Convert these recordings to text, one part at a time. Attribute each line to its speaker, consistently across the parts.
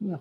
Speaker 1: Não.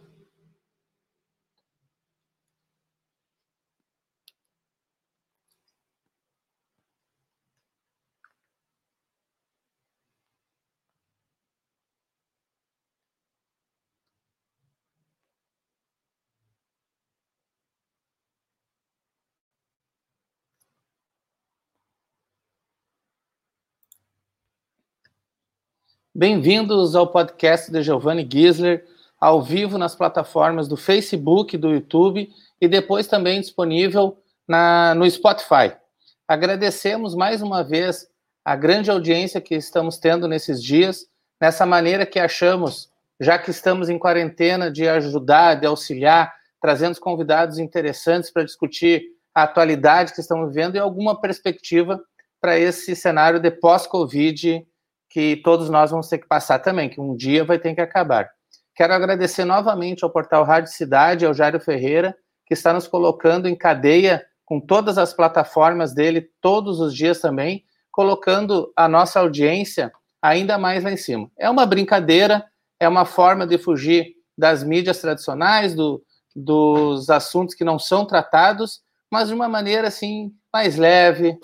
Speaker 1: Bem-vindos ao podcast de Giovanni Gisler, ao vivo nas plataformas do Facebook, do YouTube e depois também disponível na, no Spotify. Agradecemos mais uma vez a grande audiência que estamos tendo nesses dias, nessa maneira que achamos, já que estamos em quarentena, de ajudar, de auxiliar, trazendo convidados interessantes para discutir a atualidade que estamos vivendo e alguma perspectiva para esse cenário de pós-Covid que todos nós vamos ter que passar também, que um dia vai ter que acabar. Quero agradecer novamente ao portal Rádio Cidade, ao Jairo Ferreira, que está nos colocando em cadeia com todas as plataformas dele, todos os dias também, colocando a nossa audiência ainda mais lá em cima. É uma brincadeira, é uma forma de fugir das mídias tradicionais, do, dos assuntos que não são tratados, mas de uma maneira assim mais leve,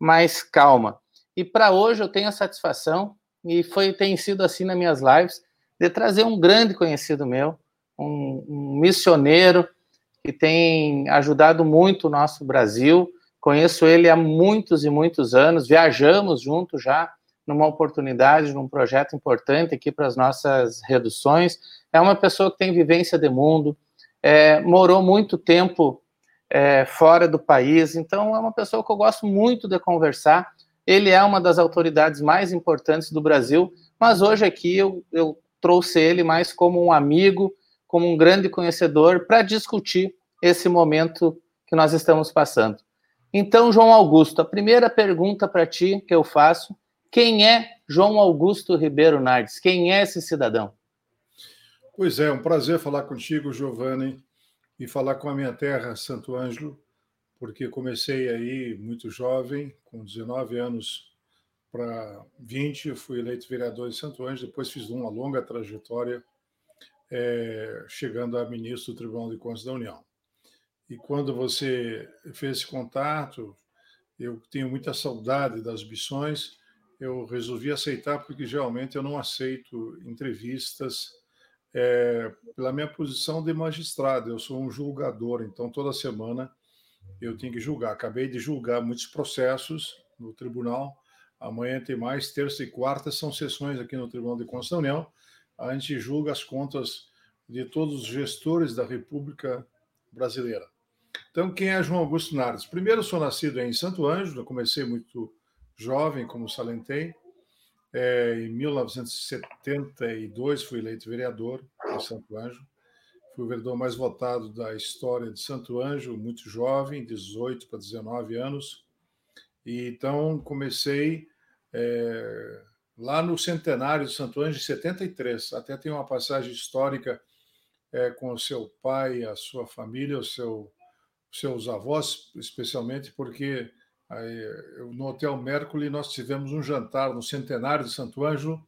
Speaker 1: mais calma. E para hoje eu tenho a satisfação, e foi tem sido assim nas minhas lives, de trazer um grande conhecido meu, um, um missioneiro que tem ajudado muito o nosso Brasil. Conheço ele há muitos e muitos anos, viajamos juntos já numa oportunidade, num projeto importante aqui para as nossas reduções. É uma pessoa que tem vivência de mundo, é, morou muito tempo é, fora do país, então é uma pessoa que eu gosto muito de conversar ele é uma das autoridades mais importantes do Brasil, mas hoje aqui eu, eu trouxe ele mais como um amigo, como um grande conhecedor, para discutir esse momento que nós estamos passando. Então, João Augusto, a primeira pergunta para ti que eu faço: quem é João Augusto Ribeiro Nardes? Quem é esse cidadão?
Speaker 2: Pois é, um prazer falar contigo, Giovanni, e falar com a minha terra, Santo Ângelo porque comecei aí muito jovem, com 19 anos para 20, fui eleito vereador em Santo Ângelo, depois fiz uma longa trajetória, é, chegando a ministro do Tribunal de Contas da União. E quando você fez esse contato, eu tenho muita saudade das missões, eu resolvi aceitar, porque geralmente eu não aceito entrevistas é, pela minha posição de magistrado, eu sou um julgador, então toda semana eu tenho que julgar. Acabei de julgar muitos processos no tribunal. Amanhã tem mais, terça e quarta são sessões aqui no Tribunal de Contas da União. A gente julga as contas de todos os gestores da República Brasileira. Então, quem é João Augusto Nardes? Primeiro, sou nascido em Santo Ângelo, comecei muito jovem, como salentei. É, em 1972, fui eleito vereador em Santo Ângelo fui o vereador mais votado da história de Santo Anjo, muito jovem, 18 para 19 anos. E então comecei é, lá no centenário de Santo Anjo, em 73. Até tem uma passagem histórica é, com o seu pai, a sua família, o seu, seus avós, especialmente porque aí, no Hotel Mercury nós tivemos um jantar no centenário de Santo Anjo,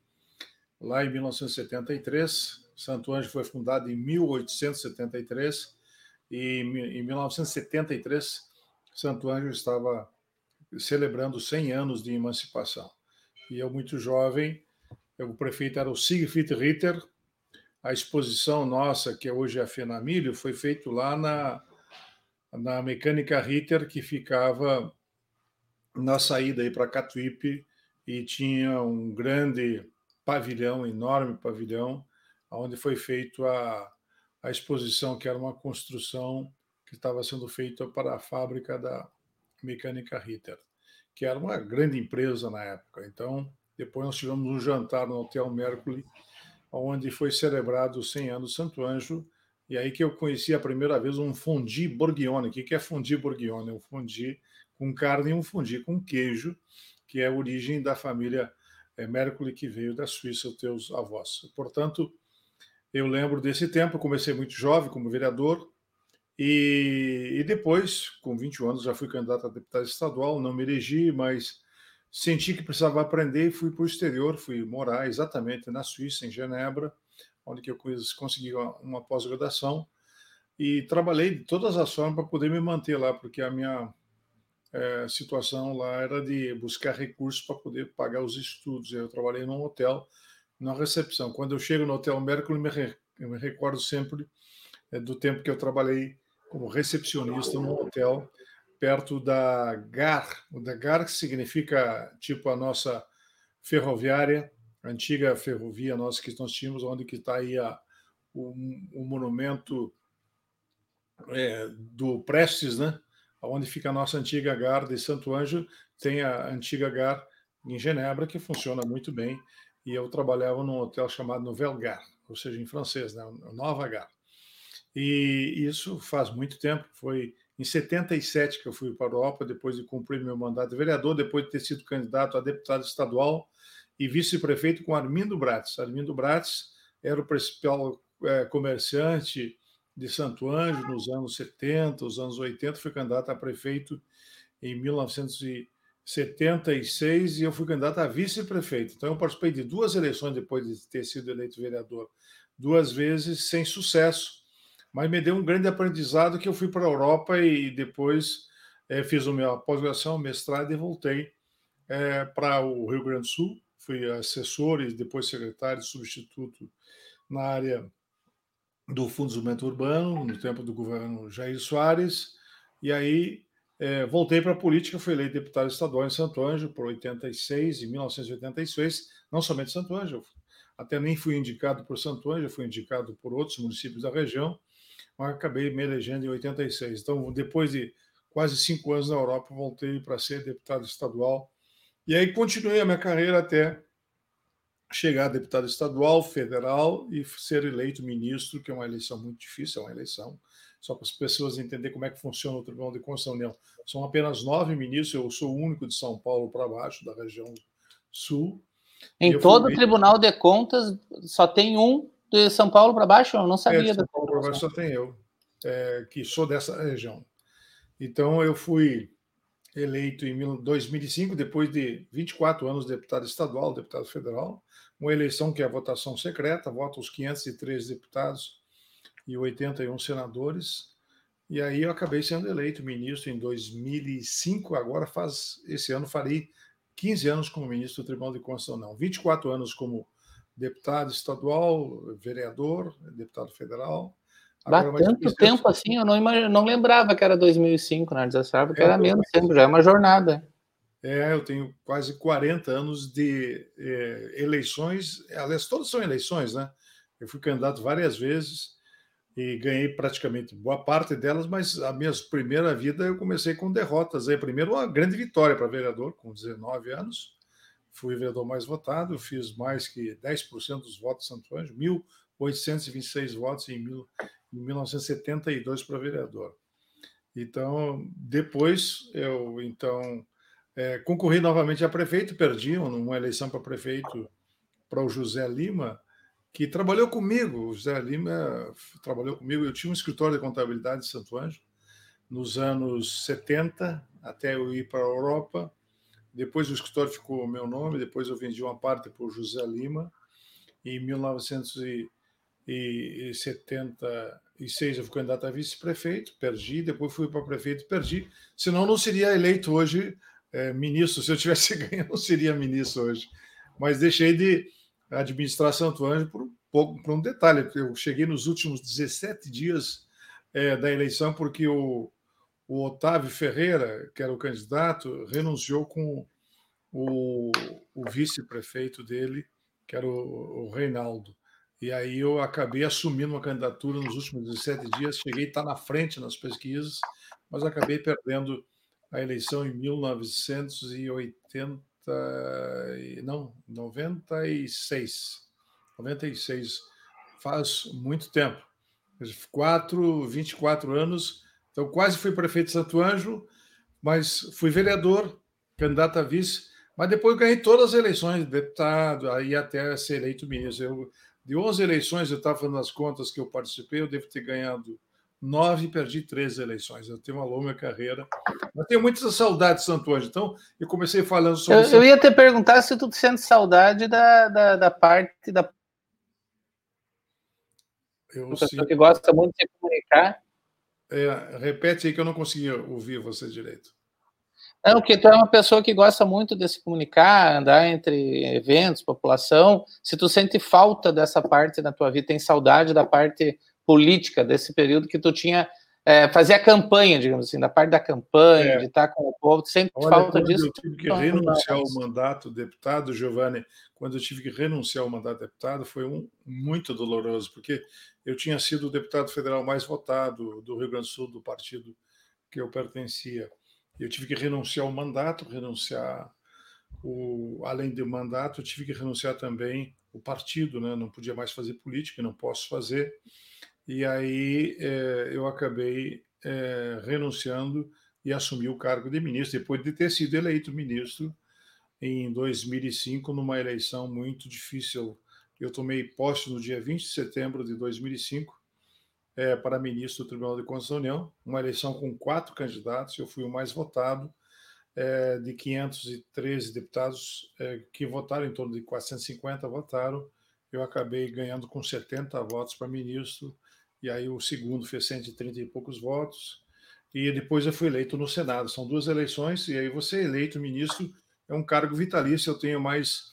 Speaker 2: lá em 1973 Santo Anjo foi fundado em 1873 e em 1973 Santo Anjo estava celebrando 100 anos de emancipação. E eu, muito jovem, o prefeito era o Siegfried Ritter. A exposição nossa, que hoje é a Fenamilho, foi feita lá na, na Mecânica Ritter, que ficava na saída aí para Catuípe e tinha um grande pavilhão, enorme pavilhão, onde foi feita a, a exposição, que era uma construção que estava sendo feita para a fábrica da Mecânica Ritter, que era uma grande empresa na época. Então, depois nós tivemos um jantar no Hotel Mercury, onde foi celebrado os 100 anos Santo Anjo, e aí que eu conheci a primeira vez um fundi bourguignon. O que é fundi bourguignon? É um fundi com carne e um fundi com queijo, que é a origem da família é, Mercury, que veio da Suíça, os teus avós. Portanto, eu lembro desse tempo, comecei muito jovem como vereador, e, e, depois, com 21 anos, já fui candidato a deputado estadual, não me elegi, mas senti que precisava aprender e fui para o exterior, fui morar exatamente na Suíça, em Genebra, onde que eu consegui uma pós-graduação e trabalhei de todas as formas para poder me manter lá, porque a minha é, situação lá era de buscar recursos para poder pagar os estudos. Eu trabalhei num hotel, na recepção. Quando eu chego no Hotel Mercury, me, re, me recordo sempre é, do tempo que eu trabalhei como recepcionista num hotel perto da GAR. O da GAR significa tipo a nossa ferroviária, a antiga ferrovia nossa que nós tínhamos, onde que está aí a, o, o monumento é, do Prestes, né? onde fica a nossa antiga GAR de Santo Anjo, tem a antiga GAR em Genebra, que funciona muito bem, e eu trabalhava num hotel chamado Nouvelle Gare, ou seja, em francês, né? Nova Gare. E isso faz muito tempo, foi em 77 que eu fui para a Europa, depois de cumprir meu mandato de vereador, depois de ter sido candidato a deputado estadual e vice-prefeito com Armindo Brates. Armindo Brates era o principal é, comerciante de Santo Anjo nos anos 70, os anos 80, fui candidato a prefeito em 1976 e eu fui candidato a vice-prefeito. Então eu participei de duas eleições depois de ter sido eleito vereador, duas vezes sem sucesso, mas me deu um grande aprendizado que eu fui para a Europa e depois é, fiz a minha pós-graduação, mestrado e voltei é, para o Rio Grande do Sul. Fui assessor e depois secretário substituto na área do Fundo de Desenvolvimento Urbano, no tempo do governo Jair Soares, e aí é, voltei para a política, fui eleito deputado estadual em Santo Anjo por 86, em 1986, não somente Santo Anjo, até nem fui indicado por Santo Anjo, fui indicado por outros municípios da região, mas acabei me elegendo em 86. Então, depois de quase cinco anos na Europa, voltei para ser deputado estadual, e aí continuei a minha carreira até chegar a deputado estadual, federal e ser eleito ministro, que é uma eleição muito difícil, é uma eleição, só para as pessoas entenderem como é que funciona o Tribunal de Constituição União. São apenas nove ministros, eu sou o único de São Paulo para baixo, da região sul.
Speaker 1: Em todo o Tribunal de Contas, só tem um de São Paulo para baixo? Eu não sabia. É, de
Speaker 2: São Paulo para baixo só tem eu, é, que sou dessa região. Então, eu fui eleito em 2005, depois de 24 anos deputado estadual, deputado federal, uma eleição que é a votação secreta, votam os 503 deputados e 81 senadores. E aí eu acabei sendo eleito ministro em 2005, agora faz esse ano farei 15 anos como ministro do Tribunal de Constituição, não, 24 anos como deputado estadual, vereador, deputado federal,
Speaker 1: Dá tanto tempo assim, eu não, imag... não lembrava que era 2005, né? Já sabe que é, era menos tempo, já é uma jornada.
Speaker 2: É, eu tenho quase 40 anos de é, eleições, aliás, todas são eleições, né? Eu fui candidato várias vezes e ganhei praticamente boa parte delas, mas a minha primeira vida eu comecei com derrotas. Aí, primeiro, uma grande vitória para vereador, com 19 anos. Fui vereador mais votado, fiz mais que 10% dos votos de Santo Anjo, 1.826 votos em, mil, em 1972 para vereador. Então, depois eu então é, concorri novamente a prefeito, perdi uma eleição para prefeito para o José Lima, que trabalhou comigo. O José Lima trabalhou comigo. Eu tinha um escritório de contabilidade em Santo Anjo nos anos 70, até eu ir para a Europa. Depois o escritório ficou meu nome, depois eu vendi uma parte para o José Lima. Em 1900 e 76 eu fui candidato a vice-prefeito, perdi, depois fui para prefeito, perdi. Senão não seria eleito hoje é, ministro. Se eu tivesse ganho, não seria ministro hoje. Mas deixei de administrar Santo Anjo por um pouco, por um detalhe. Eu cheguei nos últimos 17 dias é, da eleição porque o, o Otávio Ferreira, que era o candidato, renunciou com o, o vice-prefeito dele, que era o, o Reinaldo. E aí eu acabei assumindo uma candidatura nos últimos 17 dias, cheguei a estar na frente nas pesquisas, mas acabei perdendo a eleição em 1980, não, 96. 96, faz muito tempo. Quatro, 24 anos, então quase fui prefeito de Santo Anjo, mas fui vereador, candidato a vice, mas depois ganhei todas as eleições, deputado, aí até ser eleito ministro. Eu de 11 eleições, eu estava fazendo as contas que eu participei, eu devo ter ganhado nove e perdi três eleições. Eu tenho uma longa carreira. Eu tenho muitas saudades de Santo Anjo. Então, eu comecei falando sobre.
Speaker 1: Eu, eu ia te perguntar se tu sente saudade da, da, da parte da Eu uma pessoa que gosta muito de se comunicar.
Speaker 2: É, repete aí que eu não consegui ouvir você direito.
Speaker 1: Não, porque tu é uma pessoa que gosta muito de se comunicar, andar entre eventos, população. Se tu sente falta dessa parte na tua vida, tem saudade da parte política desse período que tu tinha é, fazer a campanha, digamos assim, da parte da campanha, é. de estar com o povo, sempre Olha, falta disso.
Speaker 2: Eu tive que renunciar ao mandato deputado, Giovanni, quando eu tive que renunciar ao mandato deputado, foi um muito doloroso, porque eu tinha sido o deputado federal mais votado do Rio Grande do Sul, do partido que eu pertencia. Eu tive que renunciar ao mandato, renunciar o, além do mandato, eu tive que renunciar também o partido, né? Não podia mais fazer política, não posso fazer. E aí é, eu acabei é, renunciando e assumi o cargo de ministro, depois de ter sido eleito ministro em 2005, numa eleição muito difícil. Eu tomei posse no dia 20 de setembro de 2005 é, para ministro do Tribunal de Contas da União, uma eleição com quatro candidatos, eu fui o mais votado, é, de 513 deputados é, que votaram, em torno de 450 votaram, eu acabei ganhando com 70 votos para ministro, e aí o segundo fez 130 e poucos votos, e depois eu fui eleito no Senado. São duas eleições, e aí você é eleito ministro, é um cargo vitalício, eu tenho mais.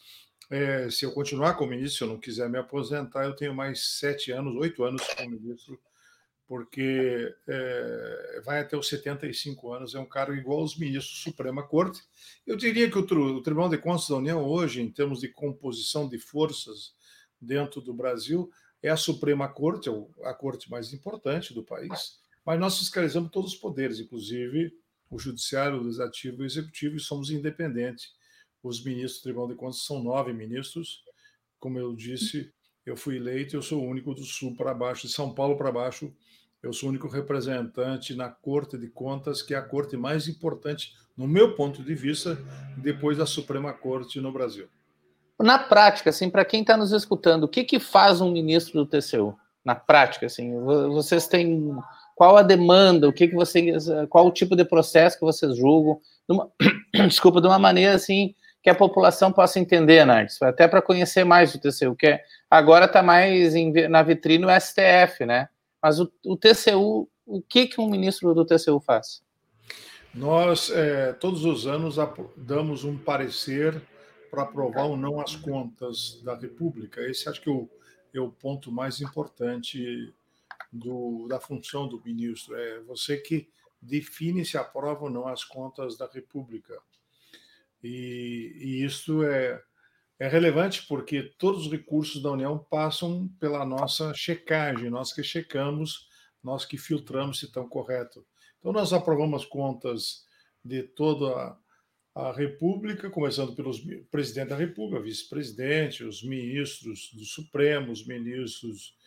Speaker 2: É, se eu continuar como ministro, se eu não quiser me aposentar, eu tenho mais sete anos, oito anos como ministro, porque é, vai até os 75 anos, é um cargo igual aos ministros Suprema Corte. Eu diria que o, o Tribunal de Contas da União, hoje, em termos de composição de forças dentro do Brasil, é a Suprema Corte, é a corte mais importante do país, mas nós fiscalizamos todos os poderes, inclusive o Judiciário, o Legislativo e o Executivo, e somos independentes. Os ministros do Tribunal de Contas são nove ministros. Como eu disse, eu fui eleito, eu sou o único do Sul para baixo, de São Paulo para baixo, eu sou o único representante na Corte de Contas, que é a corte mais importante, no meu ponto de vista, depois da Suprema Corte no Brasil.
Speaker 1: Na prática, assim, para quem está nos escutando, o que, que faz um ministro do TCU? Na prática, assim, vocês têm qual a demanda, o que, que vocês, qual o tipo de processo que vocês julgam, de uma, desculpa, de uma maneira assim que a população possa entender, Nardes, até para conhecer mais o TCU, que é, agora está mais em, na vitrine o STF, né? Mas o, o, TCU, o que, que um ministro do TCU faz?
Speaker 2: Nós, é, todos os anos, damos um parecer para aprovar ou não as contas da República. Esse acho que é o, é o ponto mais importante do, da função do ministro. É você que define se aprova ou não as contas da República. E, e isso é, é relevante porque todos os recursos da União passam pela nossa checagem, nós que checamos, nós que filtramos se estão corretos. Então, nós aprovamos contas de toda a República, começando pelos presidente da República, vice-presidente, os ministros do Supremo, os ministros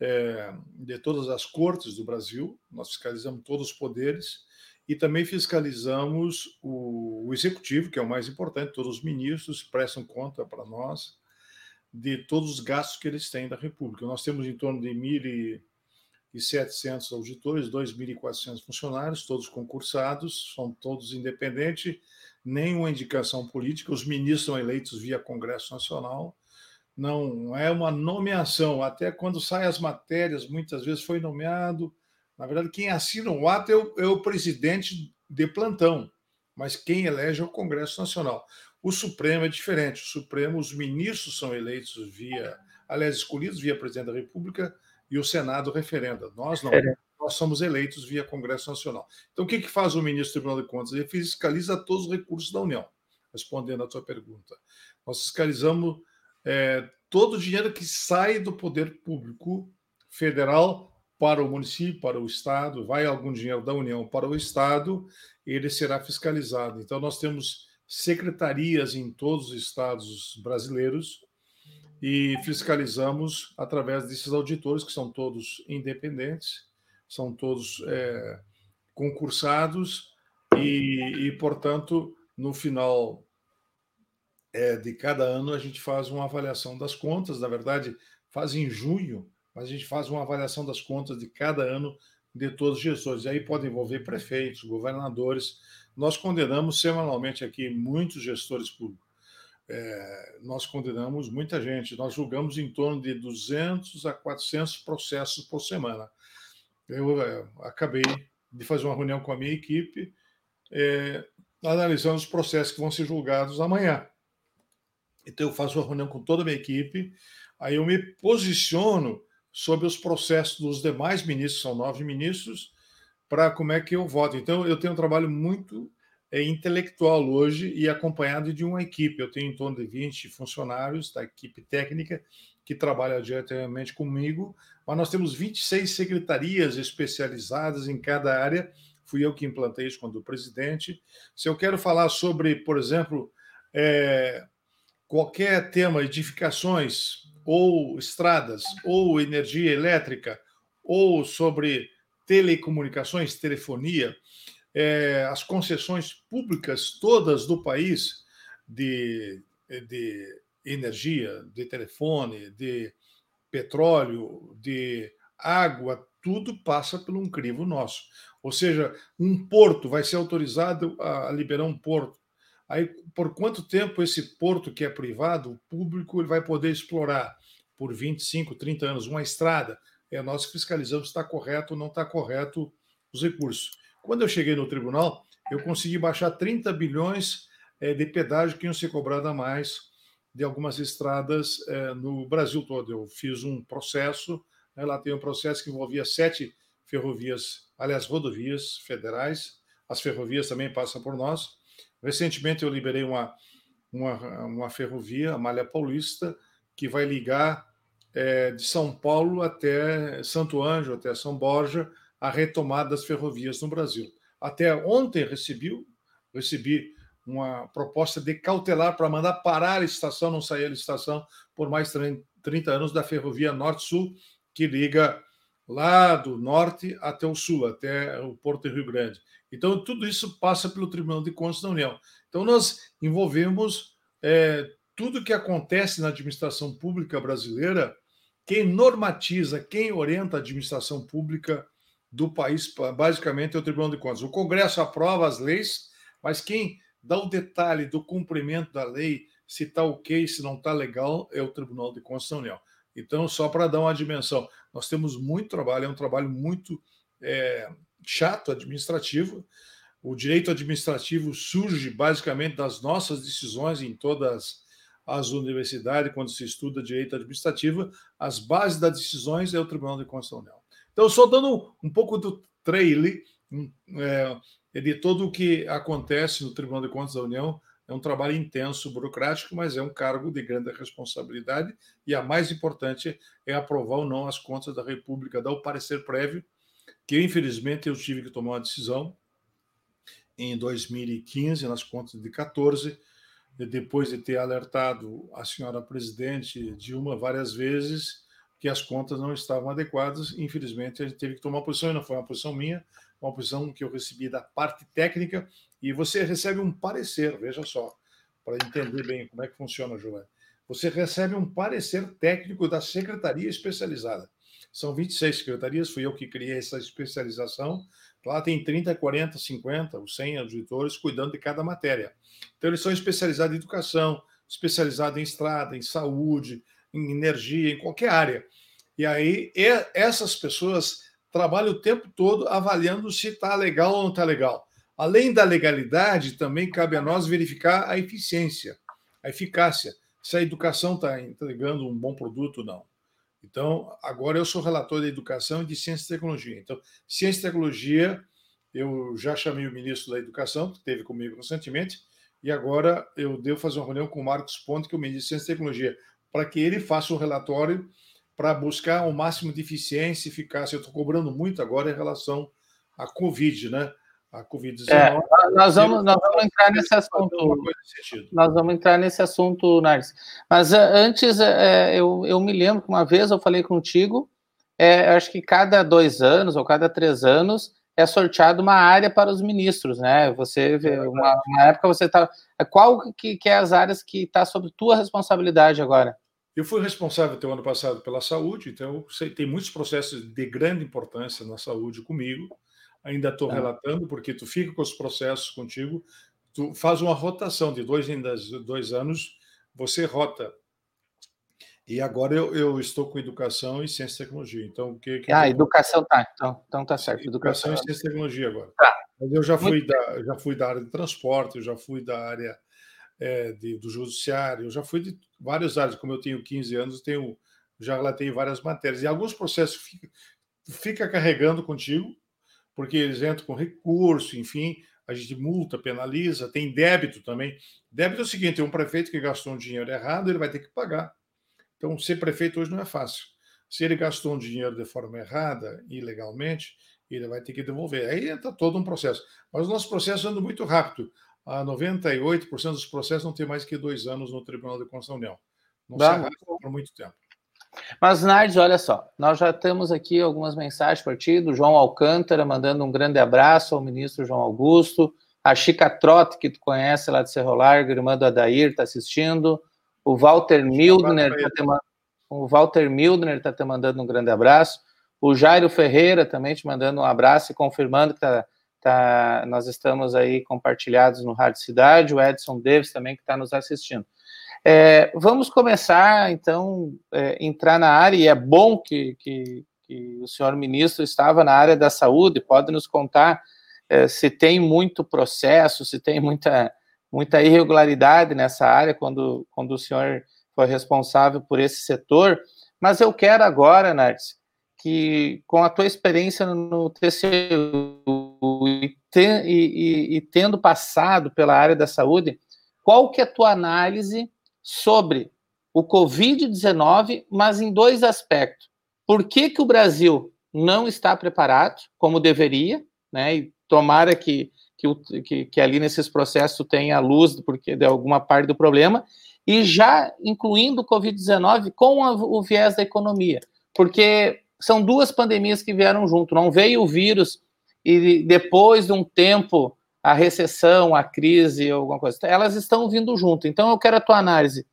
Speaker 2: é, de todas as cortes do Brasil, nós fiscalizamos todos os poderes e também fiscalizamos o, o executivo, que é o mais importante, todos os ministros prestam conta para nós de todos os gastos que eles têm da República. Nós temos em torno de 1.700 auditores, 2.400 funcionários, todos concursados, são todos independentes nenhuma indicação política, os ministros são eleitos via Congresso Nacional, não é uma nomeação, até quando saem as matérias, muitas vezes foi nomeado. Na verdade, quem assina o ato é o, é o presidente de plantão, mas quem elege é o Congresso Nacional. O Supremo é diferente. O Supremo, os ministros são eleitos via, aliás, escolhidos via presidente da República e o Senado referenda. Nós não nós somos eleitos via Congresso Nacional. Então, o que, que faz o ministro do Tribunal de Contas? Ele fiscaliza todos os recursos da União, respondendo à tua pergunta. Nós fiscalizamos é, todo o dinheiro que sai do poder público federal para o município, para o Estado, vai algum dinheiro da União para o Estado, ele será fiscalizado. Então, nós temos secretarias em todos os estados brasileiros e fiscalizamos através desses auditores, que são todos independentes, são todos é, concursados e, e, portanto, no final é, de cada ano a gente faz uma avaliação das contas. Na verdade, faz em junho, mas a gente faz uma avaliação das contas de cada ano de todos os gestores. E aí pode envolver prefeitos, governadores. Nós condenamos semanalmente aqui muitos gestores públicos. É, nós condenamos muita gente. Nós julgamos em torno de 200 a 400 processos por semana. Eu é, acabei de fazer uma reunião com a minha equipe, é, analisando os processos que vão ser julgados amanhã. Então, eu faço uma reunião com toda a minha equipe, aí eu me posiciono sobre os processos dos demais ministros, são nove ministros, para como é que eu voto. Então, eu tenho um trabalho muito intelectual hoje e acompanhado de uma equipe. Eu tenho em torno de 20 funcionários da equipe técnica que trabalha diretamente comigo, mas nós temos 26 secretarias especializadas em cada área. Fui eu que implantei isso quando presidente. Se eu quero falar sobre, por exemplo, é, qualquer tema, edificações, ou estradas, ou energia elétrica, ou sobre telecomunicações, telefonia, é, as concessões públicas todas do país de, de energia, de telefone, de petróleo, de água, tudo passa por um crivo nosso. Ou seja, um porto vai ser autorizado a liberar um porto. Aí, por quanto tempo esse porto que é privado, o público ele vai poder explorar? Por 25, 30 anos, uma estrada. É, nós fiscalizamos se está correto ou não está correto os recursos. Quando eu cheguei no tribunal, eu consegui baixar 30 bilhões é, de pedágio que iam ser cobrados a mais de algumas estradas é, no Brasil todo. Eu fiz um processo, né, lá tem um processo que envolvia sete ferrovias, aliás, rodovias federais, as ferrovias também passam por nós, Recentemente eu liberei uma, uma, uma ferrovia, a Malha Paulista, que vai ligar é, de São Paulo até Santo Anjo, até São Borja, a retomada das ferrovias no Brasil. Até ontem recebi, recebi uma proposta de cautelar para mandar parar a estação, não sair a estação por mais 30 anos da ferrovia Norte-Sul, que liga lá do norte até o sul, até o Porto de Rio Grande. Então, tudo isso passa pelo Tribunal de Contas da União. Então, nós envolvemos é, tudo que acontece na administração pública brasileira, quem normatiza, quem orienta a administração pública do país, basicamente, é o Tribunal de Contas. O Congresso aprova as leis, mas quem dá o detalhe do cumprimento da lei, se está ok, se não está legal, é o Tribunal de Contas da União. Então, só para dar uma dimensão, nós temos muito trabalho, é um trabalho muito é, chato administrativo. O direito administrativo surge basicamente das nossas decisões em todas as universidades, quando se estuda direito administrativo, as bases das decisões é o Tribunal de Contas da União. Então, só dando um pouco do trailer é, de todo o que acontece no Tribunal de Contas da União, é um trabalho intenso, burocrático, mas é um cargo de grande responsabilidade. E a mais importante é aprovar ou não as contas da República, dar o parecer prévio que infelizmente eu tive que tomar uma decisão em 2015, nas contas de 14, depois de ter alertado a senhora presidente Dilma várias vezes que as contas não estavam adequadas, infelizmente a gente teve que tomar uma posição, e não foi uma posição minha, uma posição que eu recebi da parte técnica, e você recebe um parecer, veja só, para entender bem como é que funciona, Joana. Você recebe um parecer técnico da secretaria especializada. São 26 secretarias, fui eu que criei essa especialização. Lá tem 30, 40, 50, os 100 auditores cuidando de cada matéria. Então, eles são especializados em educação, especializados em estrada, em saúde, em energia, em qualquer área. E aí, essas pessoas trabalham o tempo todo avaliando se está legal ou não está legal. Além da legalidade, também cabe a nós verificar a eficiência, a eficácia, se a educação está entregando um bom produto ou não. Então, agora eu sou relator de educação e de ciência e tecnologia. Então, ciência e tecnologia, eu já chamei o ministro da Educação, que esteve comigo recentemente, e agora eu devo fazer uma reunião com o Marcos Ponte, que é o ministro de Ciência e Tecnologia, para que ele faça um relatório para buscar o máximo de eficiência e eficácia. Eu estou cobrando muito agora em relação à Covid, né?
Speaker 1: a Covid-19. É, nós, vamos, nós vamos entrar nesse assunto. Nós vamos entrar nesse assunto, Narcis. Mas uh, antes, uh, eu, eu me lembro que uma vez eu falei contigo, é, acho que cada dois anos ou cada três anos é sorteado uma área para os ministros, né? Você vê, uma, uma época você está. Qual que, que é as áreas que está sob tua responsabilidade agora?
Speaker 2: Eu fui responsável até o ano passado pela saúde, então eu sei, tem muitos processos de grande importância na saúde comigo ainda estou tá. relatando, porque tu fica com os processos contigo, tu faz uma rotação de dois em dois anos, você rota. E agora eu, eu estou com educação e ciência e tecnologia. Então, o que, que
Speaker 1: Ah, educação tá. Então, então tá certo.
Speaker 2: Educação, educação e ciência e tecnologia agora. Tá. Mas eu já fui, da, já fui da área de transporte, eu já fui da área é, de, do judiciário, eu já fui de várias áreas. Como eu tenho 15 anos, tenho, já relatei várias matérias. E alguns processos fica, fica carregando contigo, porque eles entram com recurso, enfim, a gente multa, penaliza, tem débito também. Débito é o seguinte: um prefeito que gastou um dinheiro errado, ele vai ter que pagar. Então, ser prefeito hoje não é fácil. Se ele gastou um dinheiro de forma errada, ilegalmente, ele vai ter que devolver. Aí entra todo um processo. Mas o nosso processo anda muito rápido. A 98% dos processos não tem mais que dois anos no Tribunal de Constituição União. Não Dá. se arrasta por muito tempo.
Speaker 1: Mas, Nardes, olha só, nós já temos aqui algumas mensagens para ti, do João Alcântara, mandando um grande abraço ao ministro João Augusto, a Chica Trotti, que tu conhece lá de Cerro Largo, irmã do Adair, está assistindo, o Walter Mildner está te, o Walter Mildner está te mandando um grande abraço, o Jairo Ferreira também te mandando um abraço e confirmando que tá, tá, nós estamos aí compartilhados no Rádio Cidade, o Edson Davis também que está nos assistindo. É, vamos começar, então, é, entrar na área, e é bom que, que, que, o senhor ministro estava na área da saúde, pode nos contar é, se tem muito processo, se tem muita, muita irregularidade nessa área, quando, quando o senhor foi responsável por esse setor, mas eu quero agora, Nardes, que com a tua experiência no TCU e, e, e, tendo passado pela área da saúde, qual que é a tua análise sobre o Covid-19, mas em dois aspectos. Por que, que o Brasil não está preparado, como deveria, né? E tomara que, que, que, que ali nesses processos tenha luz porque de alguma parte do problema, e já incluindo o Covid-19 com a, o viés da economia, porque são duas pandemias que vieram junto, não veio o vírus e depois de um tempo a recessão, a crise, alguma coisa. Elas estão vindo junto. Então, eu quero a tua análise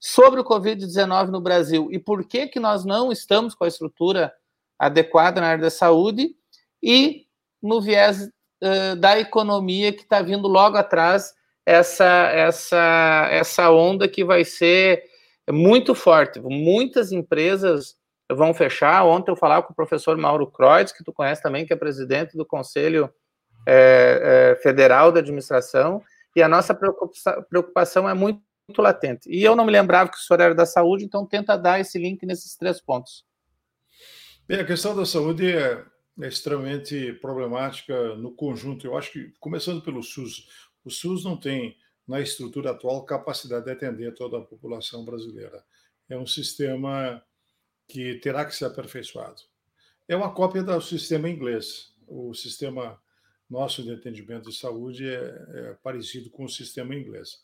Speaker 1: sobre o Covid-19 no Brasil e por que, que nós não estamos com a estrutura adequada na área da saúde e no viés uh, da economia que está vindo logo atrás essa, essa, essa onda que vai ser muito forte. Muitas empresas vão fechar. Ontem eu falava com o professor Mauro Kreutz, que tu conhece também, que é presidente do Conselho é, é, Federal da Administração, e a nossa preocupação é muito, muito, latente. E eu não me lembrava que o senhor era da saúde, então tenta dar esse link nesses três pontos.
Speaker 2: Bem, a questão da saúde é, é extremamente problemática no conjunto. Eu acho que, começando pelo SUS, o SUS não tem, na estrutura atual, capacidade de atender toda a população brasileira. É um sistema que terá que ser aperfeiçoado. É uma cópia do sistema inglês. O sistema nosso de atendimento de saúde é, é, parecido com o sistema inglês.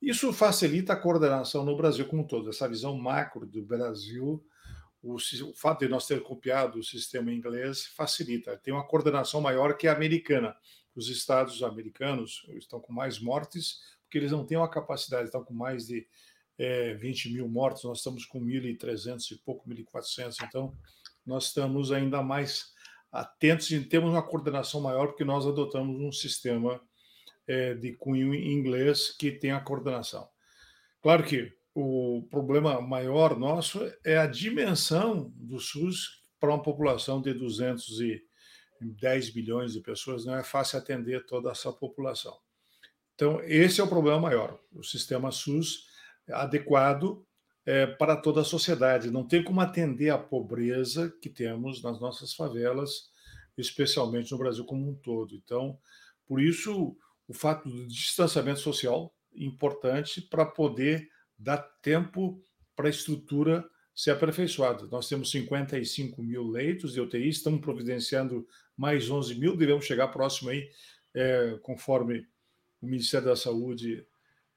Speaker 2: Isso facilita a coordenação no Brasil como um todo, essa visão macro do Brasil. O, o, fato de nós ter copiado o sistema inglês facilita. Tem uma coordenação maior que a americana. Os estados americanos estão com mais mortes, porque eles não têm uma capacidade, estão com mais de é, 20 mil mortos, nós estamos com 1.300 e pouco, 1.400. Então, nós estamos ainda mais atentos e temos uma coordenação maior, porque nós adotamos um sistema é, de cunho inglês que tem a coordenação. Claro que o problema maior nosso é a dimensão do SUS para uma população de 210 bilhões de pessoas, não é fácil atender toda essa população. Então, esse é o problema maior. O sistema SUS adequado é, para toda a sociedade. Não tem como atender a pobreza que temos nas nossas favelas, especialmente no Brasil como um todo. Então, por isso, o fato do distanciamento social importante para poder dar tempo para a estrutura ser aperfeiçoada. Nós temos 55 mil leitos de UTI, estamos providenciando mais 11 mil, devemos chegar próximo aí, é, conforme o Ministério da Saúde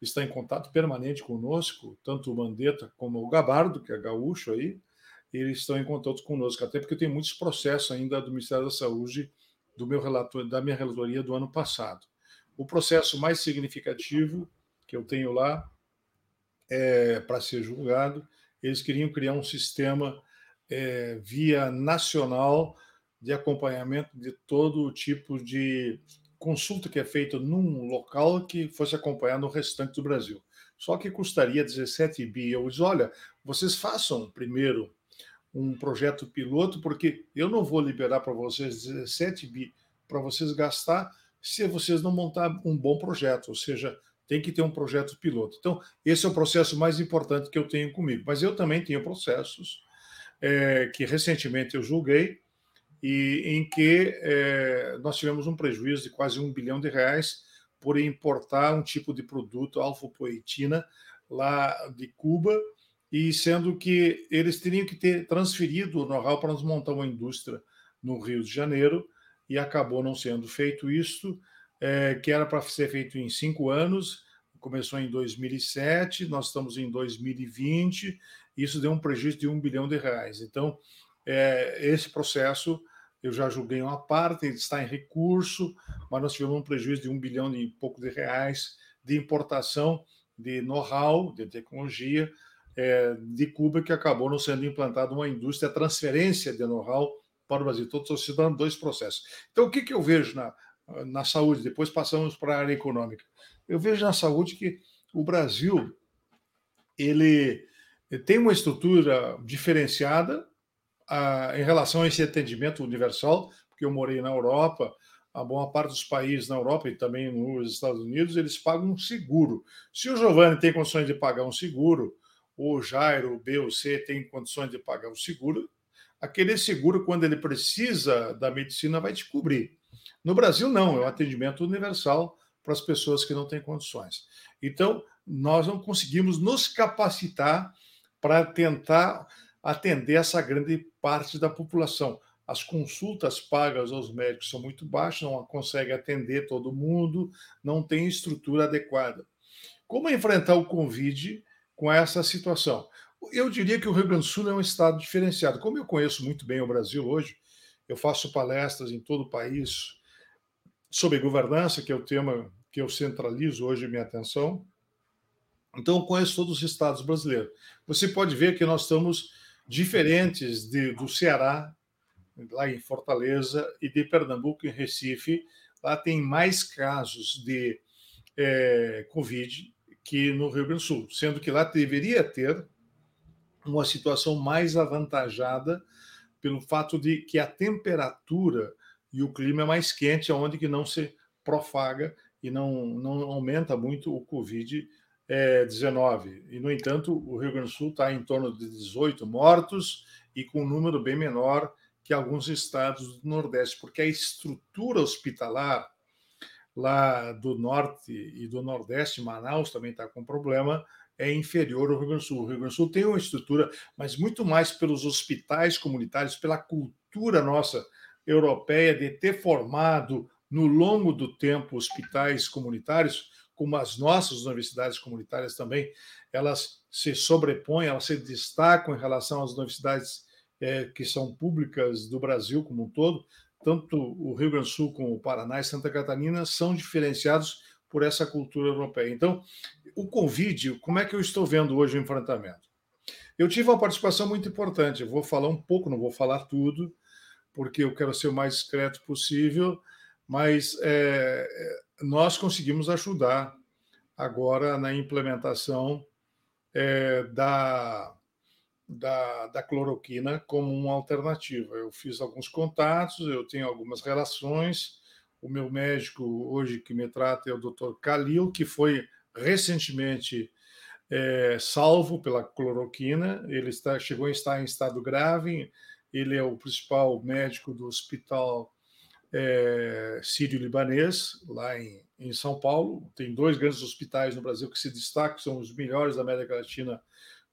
Speaker 2: está em contato permanente conosco, tanto o Mandetta como o Gabardo, que é gaúcho aí, eles estão em contato conosco, até porque tem muitos processos ainda do Ministério da Saúde do meu relator, da minha relatoria do ano passado. O processo mais significativo que eu tenho lá é, para ser julgado, eles queriam criar um sistema é, via nacional de acompanhamento de todo tipo de consulta que é feita num local que fosse acompanhar no restante do Brasil. só que custaria 17 bi. Eu disse: olha, vocês façam primeiro um projeto piloto, porque eu não vou liberar para vocês 17 bi para vocês gastar se vocês não montar um bom projeto, ou seja, tem que ter um projeto piloto. Então, esse é o processo mais importante que eu tenho comigo. Mas eu também tenho processos é, que recentemente eu julguei e em que é, nós tivemos um prejuízo de quase um bilhão de reais por importar um tipo de produto, alfa-poetina, lá de Cuba, e sendo que eles teriam que ter transferido o know-how para nos montar uma indústria no Rio de Janeiro, e acabou não sendo feito isso, é, que era para ser feito em cinco anos, começou em 2007, nós estamos em 2020, isso deu um prejuízo de um bilhão de reais. Então, é, esse processo eu já julguei uma parte, ele está em recurso, mas nós tivemos um prejuízo de um bilhão e pouco de reais de importação de know-how, de tecnologia é, de Cuba, que acabou não sendo implantada uma indústria, transferência de know-how para o Brasil. Então, estou citando dois processos. Então, o que, que eu vejo na, na saúde? Depois passamos para a área econômica. Eu vejo na saúde que o Brasil ele tem uma estrutura diferenciada em relação a esse atendimento universal, porque eu morei na Europa, a boa parte dos países na Europa e também nos Estados Unidos, eles pagam um seguro. Se o Giovanni tem condições de pagar um seguro, ou o Jairo, o B ou C tem condições de pagar um seguro, aquele seguro, quando ele precisa da medicina, vai te cobrir. No Brasil, não, é um atendimento universal para as pessoas que não têm condições. Então, nós não conseguimos nos capacitar para tentar atender essa grande parte da população. As consultas pagas aos médicos são muito baixas, não consegue atender todo mundo, não tem estrutura adequada. Como enfrentar o Covid com essa situação? Eu diria que o Rio Grande do Sul é um estado diferenciado. Como eu conheço muito bem o Brasil hoje, eu faço palestras em todo o país sobre governança, que é o tema que eu centralizo hoje minha atenção. Então, eu conheço todos os estados brasileiros. Você pode ver que nós estamos diferentes de, do Ceará, lá em Fortaleza, e de Pernambuco, em Recife. Lá tem mais casos de é, Covid que no Rio Grande do Sul, sendo que lá deveria ter uma situação mais avantajada pelo fato de que a temperatura e o clima é mais quente, onde que não se profaga e não, não aumenta muito o Covid é, 19. E, no entanto, o Rio Grande do Sul está em torno de 18 mortos e com um número bem menor que alguns estados do Nordeste, porque a estrutura hospitalar lá do Norte e do Nordeste, Manaus também está com problema, é inferior ao Rio Grande do Sul. O Rio Grande do Sul tem uma estrutura, mas muito mais pelos hospitais comunitários, pela cultura nossa europeia de ter formado no longo do tempo hospitais comunitários como as nossas universidades comunitárias também, elas se sobrepõem, elas se destacam em relação às universidades é, que são públicas do Brasil como um todo, tanto o Rio Grande do Sul como o Paraná e Santa Catarina são diferenciados por essa cultura europeia. Então, o Covid, como é que eu estou vendo hoje o enfrentamento? Eu tive uma participação muito importante, eu vou falar um pouco, não vou falar tudo, porque eu quero ser o mais discreto possível, mas é, nós conseguimos ajudar agora na implementação é, da, da, da, cloroquina como uma alternativa. Eu fiz alguns contatos, eu tenho algumas relações. O meu médico hoje que me trata é o Dr. Kalil, que foi recentemente é, salvo pela cloroquina. Ele está, chegou a estar em estado grave. Ele é o principal médico do hospital é, sírio-libanês, lá em, em São Paulo. Tem dois grandes hospitais no Brasil que se destacam, são os melhores da América Latina,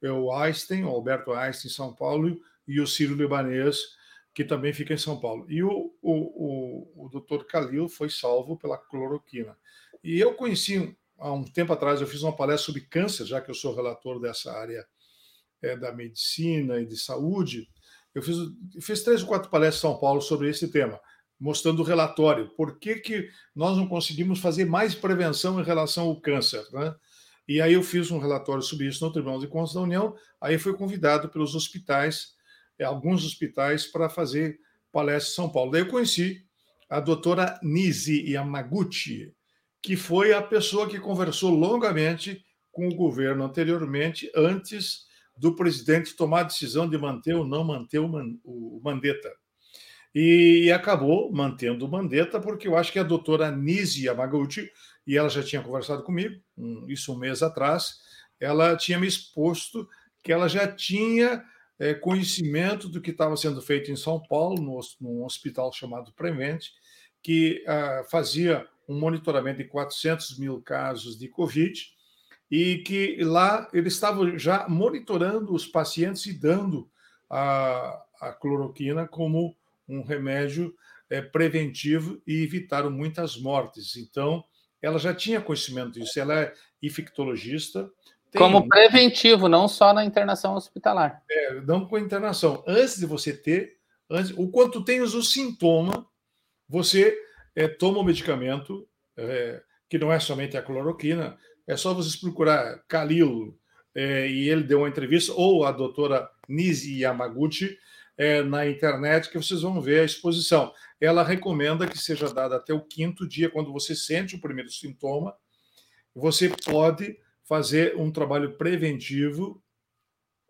Speaker 2: é o Einstein, o Alberto Einstein em São Paulo, e o sírio-libanês, que também fica em São Paulo. E o, o, o, o Dr. Khalil foi salvo pela cloroquina. E eu conheci, há um tempo atrás, eu fiz uma palestra sobre câncer, já que eu sou relator dessa área é, da medicina e de saúde. Eu fiz, fiz três ou quatro palestras em São Paulo sobre esse tema mostrando o relatório. Por que, que nós não conseguimos fazer mais prevenção em relação ao câncer? Né? E aí eu fiz um relatório sobre isso no Tribunal de Contas da União, aí fui convidado pelos hospitais, eh, alguns hospitais, para fazer palestra em São Paulo. Daí eu conheci a doutora Nisi Yamaguchi, que foi a pessoa que conversou longamente com o governo anteriormente, antes do presidente tomar a decisão de manter ou não manter o Mandetta. E acabou mantendo o Mandetta, porque eu acho que a doutora Nisi Yamaguchi, e ela já tinha conversado comigo, isso um mês atrás, ela tinha me exposto que ela já tinha é, conhecimento do que estava sendo feito em São Paulo, no, num hospital chamado Prevent, que ah, fazia um monitoramento de 400 mil casos de Covid e que lá eles estavam já monitorando os pacientes e dando a, a cloroquina como um remédio é, preventivo e evitaram muitas mortes. Então, ela já tinha conhecimento disso. Ela é infectologista.
Speaker 1: Como preventivo, não só na internação hospitalar.
Speaker 2: É, não com internação. Antes de você ter, antes, o quanto tens o sintoma, você é, toma o medicamento, é, que não é somente a cloroquina, é só vocês procurar Khalil, é, e ele deu uma entrevista, ou a doutora Nisi Yamaguchi, é, na internet, que vocês vão ver a exposição. Ela recomenda que seja dada até o quinto dia, quando você sente o primeiro sintoma, você pode fazer um trabalho preventivo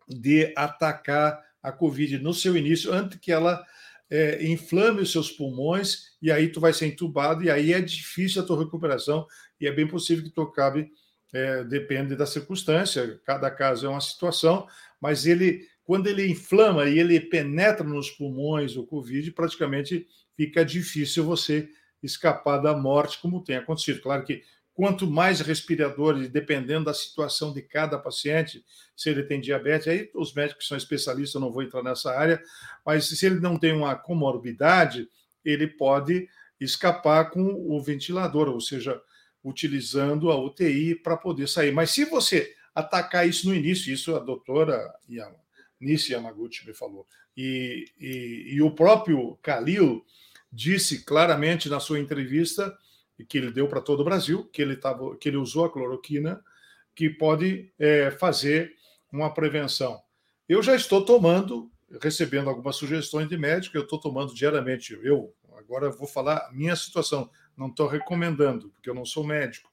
Speaker 2: de atacar a Covid no seu início, antes que ela é, inflame os seus pulmões, e aí tu vai ser entubado, e aí é difícil a tua recuperação, e é bem possível que tu acabe, é, depende da circunstância, cada caso é uma situação, mas ele, quando ele inflama e ele penetra nos pulmões, o Covid, praticamente fica difícil você escapar da morte, como tem acontecido. Claro que quanto mais respiradores, dependendo da situação de cada paciente, se ele tem diabetes, aí os médicos são especialistas, não vou entrar nessa área, mas se ele não tem uma comorbidade, ele pode escapar com o ventilador, ou seja, utilizando a UTI para poder sair. Mas se você atacar isso no início, isso a doutora Nishi Yamaguchi me falou, e, e, e o próprio Khalil disse claramente na sua entrevista que ele deu para todo o Brasil, que ele, tava, que ele usou a cloroquina, que pode é, fazer uma prevenção. Eu já estou tomando, recebendo algumas sugestões de médico, eu estou tomando diariamente. Eu agora vou falar a minha situação, não estou recomendando, porque eu não sou médico.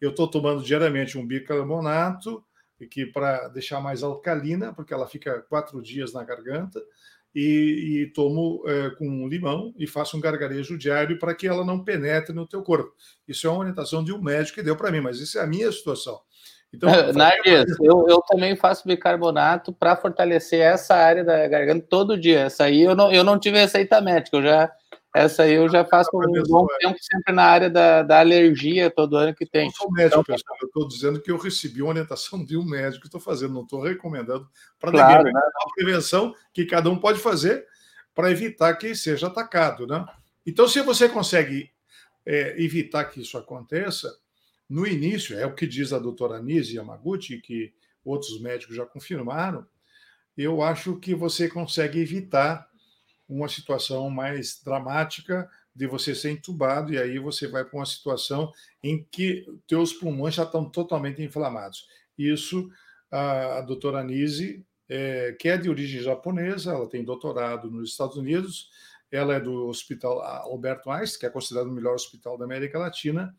Speaker 2: Eu estou tomando diariamente um bicarbonato, que para deixar mais alcalina, porque ela fica quatro dias na garganta, e, e tomo é, com limão e faço um gargarejo diário para que ela não penetre no teu corpo. Isso é uma orientação de um médico que deu para mim, mas isso é a minha situação.
Speaker 1: Então, Nargues, eu, eu também faço bicarbonato para fortalecer essa área da garganta todo dia. Essa aí eu não, eu não tive receita médica, eu já essa aí eu já faço um bom tempo, sempre na área da, da alergia, todo ano que tem. Eu
Speaker 2: sou médico, então, pessoal. Eu estou dizendo que eu recebi uma orientação de um médico estou fazendo, não estou recomendando para claro, ninguém. Né? A prevenção que cada um pode fazer para evitar que seja atacado. Né? Então, se você consegue é, evitar que isso aconteça, no início, é o que diz a doutora Nise Yamaguchi, que outros médicos já confirmaram, eu acho que você consegue evitar uma situação mais dramática de você ser entubado e aí você vai para uma situação em que teus pulmões já estão totalmente inflamados. Isso a, a doutora Anise, é, que é de origem japonesa, ela tem doutorado nos Estados Unidos, ela é do Hospital Alberto Einstein, que é considerado o melhor hospital da América Latina,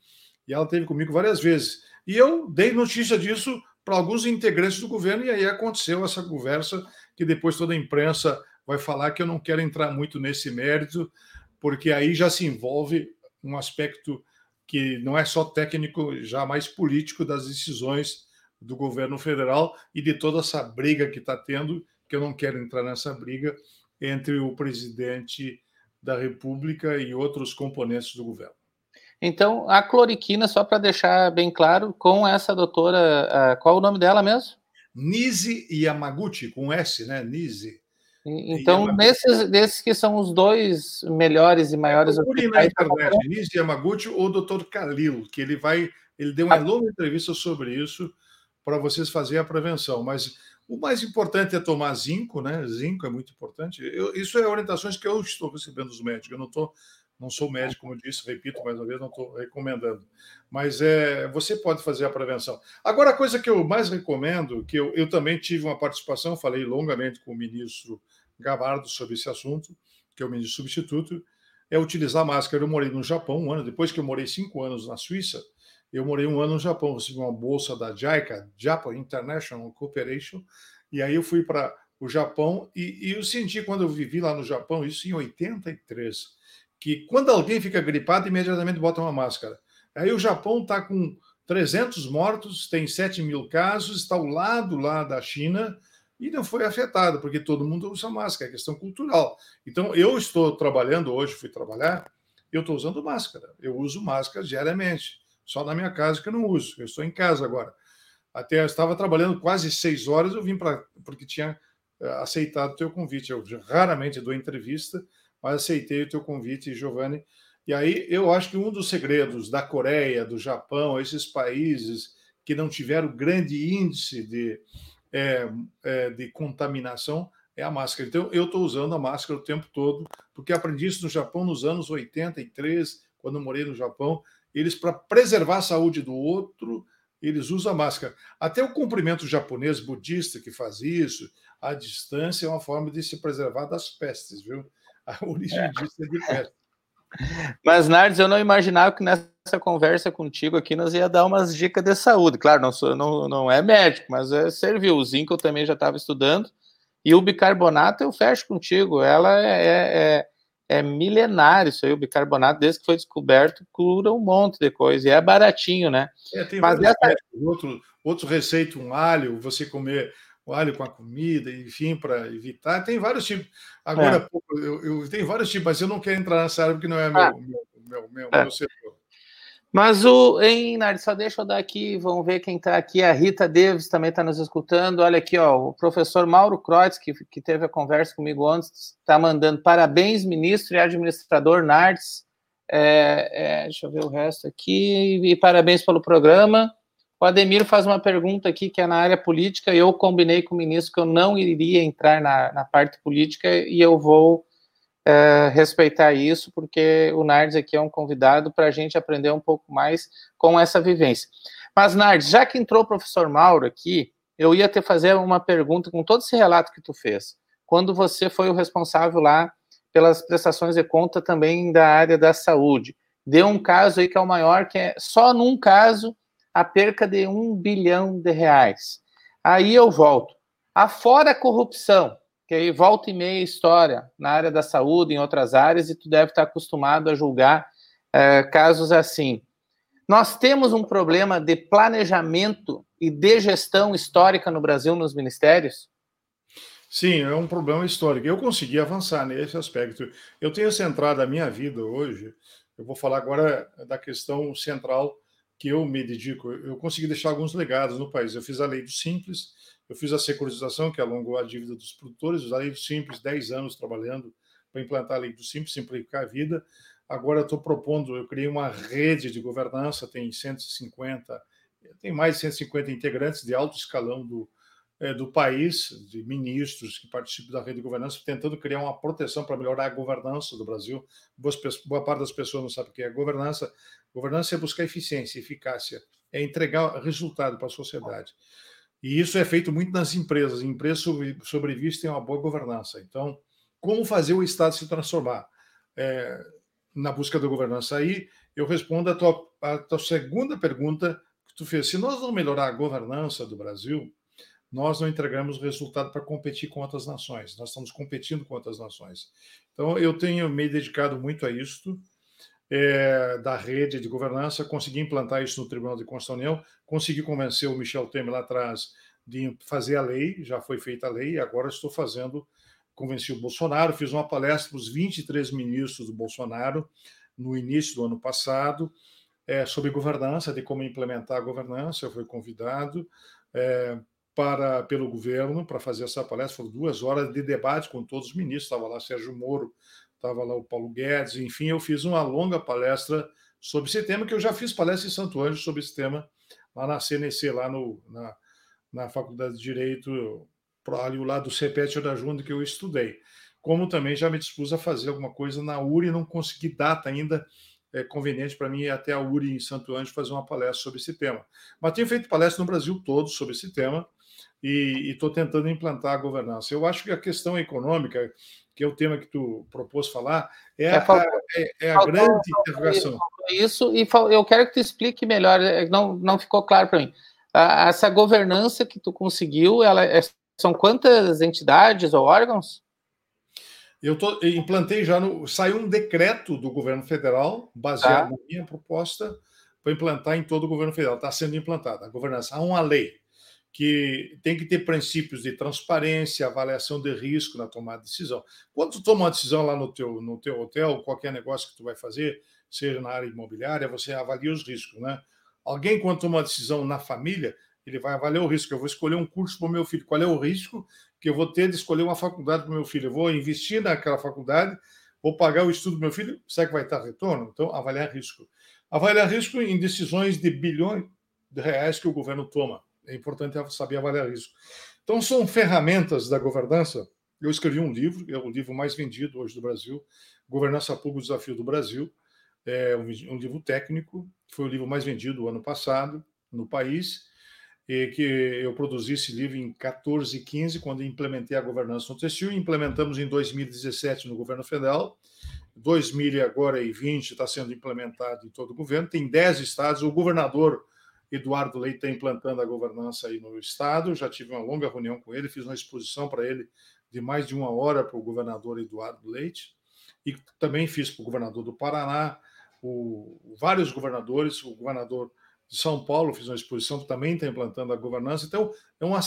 Speaker 2: e ela teve comigo várias vezes. E eu dei notícia disso para alguns integrantes do governo, e aí aconteceu essa conversa que depois toda a imprensa vai falar que eu não quero entrar muito nesse mérito, porque aí já se envolve um aspecto que não é só técnico, já mais político das decisões do governo federal e de toda essa briga que está tendo, que eu não quero entrar nessa briga entre o presidente da República e outros componentes do governo.
Speaker 1: Então, a cloriquina, só para deixar bem claro, com essa doutora, qual o nome dela mesmo?
Speaker 2: Nise Yamaguchi, com S, né? Nise.
Speaker 1: Então, Yamaguchi. nesses, desses que são os dois melhores e maiores
Speaker 2: Procure na internet, Nisi Yamaguchi ou o Dr. Khalil, que ele vai, ele deu uma ah. longa entrevista sobre isso para vocês fazerem a prevenção. Mas o mais importante é tomar zinco, né? Zinco é muito importante. Eu, isso é orientações que eu estou recebendo dos médicos. Eu não estou, não sou médico, como eu disse, repito mais uma vez, não estou recomendando. Mas é, você pode fazer a prevenção. Agora, a coisa que eu mais recomendo, que eu, eu também tive uma participação, falei longamente com o ministro Gavardo sobre esse assunto, que é o ministro substituto, é utilizar máscara. Eu morei no Japão um ano, depois que eu morei cinco anos na Suíça, eu morei um ano no Japão, recebi uma bolsa da JICA, Japan International Cooperation, e aí eu fui para o Japão e, e, eu senti quando eu vivi lá no Japão, isso em 83, que quando alguém fica gripado, imediatamente bota uma máscara. Aí o Japão está com 300 mortos, tem 7 mil casos, está ao lado lá da China e não foi afetado, porque todo mundo usa máscara, é questão cultural. Então, eu estou trabalhando hoje, fui trabalhar, eu estou usando máscara. Eu uso máscara diariamente. Só na minha casa que eu não uso. Eu estou em casa agora. Até eu estava trabalhando quase seis horas, eu vim para. porque tinha eh, aceitado o teu convite. Eu raramente dou entrevista, mas aceitei o teu convite, Giovanni. E aí eu acho que um dos segredos da Coreia, do Japão, esses países que não tiveram grande índice de, é, é, de contaminação, é a máscara. Então, eu estou usando a máscara o tempo todo, porque aprendi isso no Japão nos anos 83, quando morei no Japão. Eles, para preservar a saúde do outro, eles usam a máscara. Até o cumprimento japonês budista que faz isso, a distância é uma forma de se preservar das pestes, viu? A origem disso é de peste.
Speaker 1: Mas, Nardes, eu não imaginava que nessa conversa contigo aqui nós ia dar umas dicas de saúde. Claro, não, sou, não, não é médico, mas é, serviu. O zinco eu também já estava estudando. E o bicarbonato eu fecho contigo. Ela é, é, é, é milenário isso aí, o bicarbonato, desde que foi descoberto, cura um monte de coisa. E é baratinho, né?
Speaker 2: É, tem mas essa... outro, outro receita, um alho, você comer o alho com a comida, enfim, para evitar. Tem vários tipos. Agora, é. eu, eu tenho vários tipos, mas eu não quero entrar nessa área porque não é meu, ah. meu, meu, meu, é. meu setor.
Speaker 1: Mas o, hein, Nard, só deixa eu dar aqui, vamos ver quem está aqui. A Rita Davis também está nos escutando. Olha aqui, ó, o professor Mauro Kreutz, que, que teve a conversa comigo antes, está mandando parabéns, ministro e administrador Nardes. É, é, deixa eu ver o resto aqui. E parabéns pelo programa. O Ademir faz uma pergunta aqui que é na área política. Eu combinei com o ministro que eu não iria entrar na, na parte política e eu vou é, respeitar isso, porque o Nardes aqui é um convidado para a gente aprender um pouco mais com essa vivência. Mas, Nardes, já que entrou o professor Mauro aqui, eu ia te fazer uma pergunta com todo esse relato que tu fez. Quando você foi o responsável lá pelas prestações de conta também da área da saúde. Deu um caso aí que é o maior, que é só num caso a perca de um bilhão de reais. Aí eu volto. Afora a corrupção, que aí volta e meia história na área da saúde, em outras áreas, e tu deve estar acostumado a julgar é, casos assim. Nós temos um problema de planejamento e de gestão histórica no Brasil nos ministérios?
Speaker 2: Sim, é um problema histórico. Eu consegui avançar nesse aspecto. Eu tenho centrado a minha vida hoje, eu vou falar agora da questão central que eu me dedico, eu consegui deixar alguns legados no país. Eu fiz a lei do simples, eu fiz a securitização, que alongou a dívida dos produtores, a lei do simples, 10 anos trabalhando para implantar a lei do simples, simplificar a vida. Agora estou propondo, eu criei uma rede de governança, tem 150, tem mais de 150 integrantes de alto escalão do, do país, de ministros que participam da rede de governança, tentando criar uma proteção para melhorar a governança do Brasil. Boa, boa parte das pessoas não sabe o que é governança. Governança é buscar eficiência, eficácia, é entregar resultado para a sociedade. E isso é feito muito nas empresas. Empresas sobrevivem têm uma boa governança. Então, como fazer o Estado se transformar? É, na busca da governança. Aí eu respondo a tua, a tua segunda pergunta que tu fez. Se nós não melhorar a governança do Brasil, nós não entregamos resultado para competir com outras nações. Nós estamos competindo com outras nações. Então, eu tenho me dedicado muito a isso, é, da rede de governança, consegui implantar isso no Tribunal de Constituição União, consegui convencer o Michel Temer lá atrás de fazer a lei, já foi feita a lei, e agora estou fazendo, convenci o Bolsonaro, fiz uma palestra para os 23 ministros do Bolsonaro no início do ano passado, é, sobre governança, de como implementar a governança, eu fui convidado, é, para pelo governo para fazer essa palestra. Foram duas horas de debate com todos os ministros. Estava lá Sérgio Moro, estava lá o Paulo Guedes. Enfim, eu fiz uma longa palestra sobre esse tema, que eu já fiz palestra em Santo Anjo sobre esse tema, lá na CNC, lá no, na, na Faculdade de Direito, ali lado do CEPET da Junta, que eu estudei. Como também já me dispus a fazer alguma coisa na URI, não consegui data ainda é conveniente para mim ir até a URI em Santo Anjo fazer uma palestra sobre esse tema. Mas tenho feito palestra no Brasil todo sobre esse tema, e estou tentando implantar a governança. Eu acho que a questão econômica, que é o tema que tu propôs falar, é, é, a, é, é a grande interrogação.
Speaker 1: Isso, e eu quero que tu explique melhor, é, não, não ficou claro para mim. Essa governança que tu conseguiu, ela é, são quantas entidades ou órgãos?
Speaker 2: Eu tô, implantei já no. Saiu um decreto do governo federal, baseado tá. na minha proposta, para implantar em todo o governo federal. Está sendo implantada a governança. Há uma lei que tem que ter princípios de transparência, avaliação de risco na tomada de decisão. Quando tu toma uma decisão lá no teu, no teu hotel, qualquer negócio que tu vai fazer, seja na área imobiliária, você avalia os riscos, né? Alguém, quando toma uma decisão na família, ele vai avaliar o risco. Eu vou escolher um curso para o meu filho. Qual é o risco que eu vou ter de escolher uma faculdade para o meu filho? Eu vou investir naquela faculdade, vou pagar o estudo do meu filho, será que vai estar retorno? Então, avaliar risco. Avaliar risco em decisões de bilhões de reais que o governo toma. É importante saber avaliar risco. Então, são ferramentas da governança. Eu escrevi um livro, é o livro mais vendido hoje do Brasil, Governança Pública, o Desafio do Brasil. É um livro técnico, foi o livro mais vendido o ano passado no país e que eu produzi esse livro em 14 e 15, quando implementei a governança no textil, implementamos em 2017 no governo federal, 2000 agora e 20 está sendo implementado em todo o governo, tem 10 estados, o governador Eduardo Leite está implantando a governança aí no estado, já tive uma longa reunião com ele, fiz uma exposição para ele de mais de uma hora para o governador Eduardo Leite, e também fiz para o governador do Paraná, o, vários governadores, o governador de São Paulo, fiz uma exposição que também está implantando a governança. Então, é uma,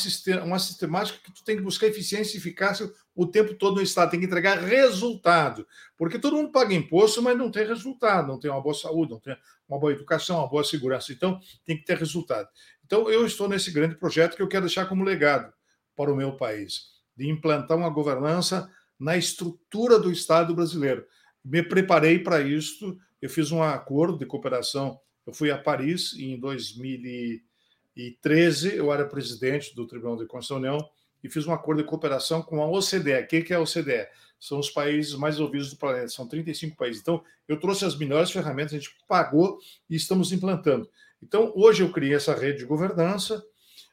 Speaker 2: uma sistemática que tu tem que buscar eficiência e eficácia o tempo todo no Estado, tem que entregar resultado. Porque todo mundo paga imposto, mas não tem resultado, não tem uma boa saúde, não tem uma boa educação, uma boa segurança. Então, tem que ter resultado. Então, eu estou nesse grande projeto que eu quero deixar como legado para o meu país, de implantar uma governança na estrutura do Estado brasileiro. Me preparei para isso, eu fiz um acordo de cooperação eu fui a Paris em 2013, eu era presidente do Tribunal de Contas da União e fiz um acordo de cooperação com a OCDE. O que é a OCDE? São os países mais ouvidos do planeta, são 35 países. Então, eu trouxe as melhores ferramentas, a gente pagou e estamos implantando. Então, hoje eu criei essa rede de governança,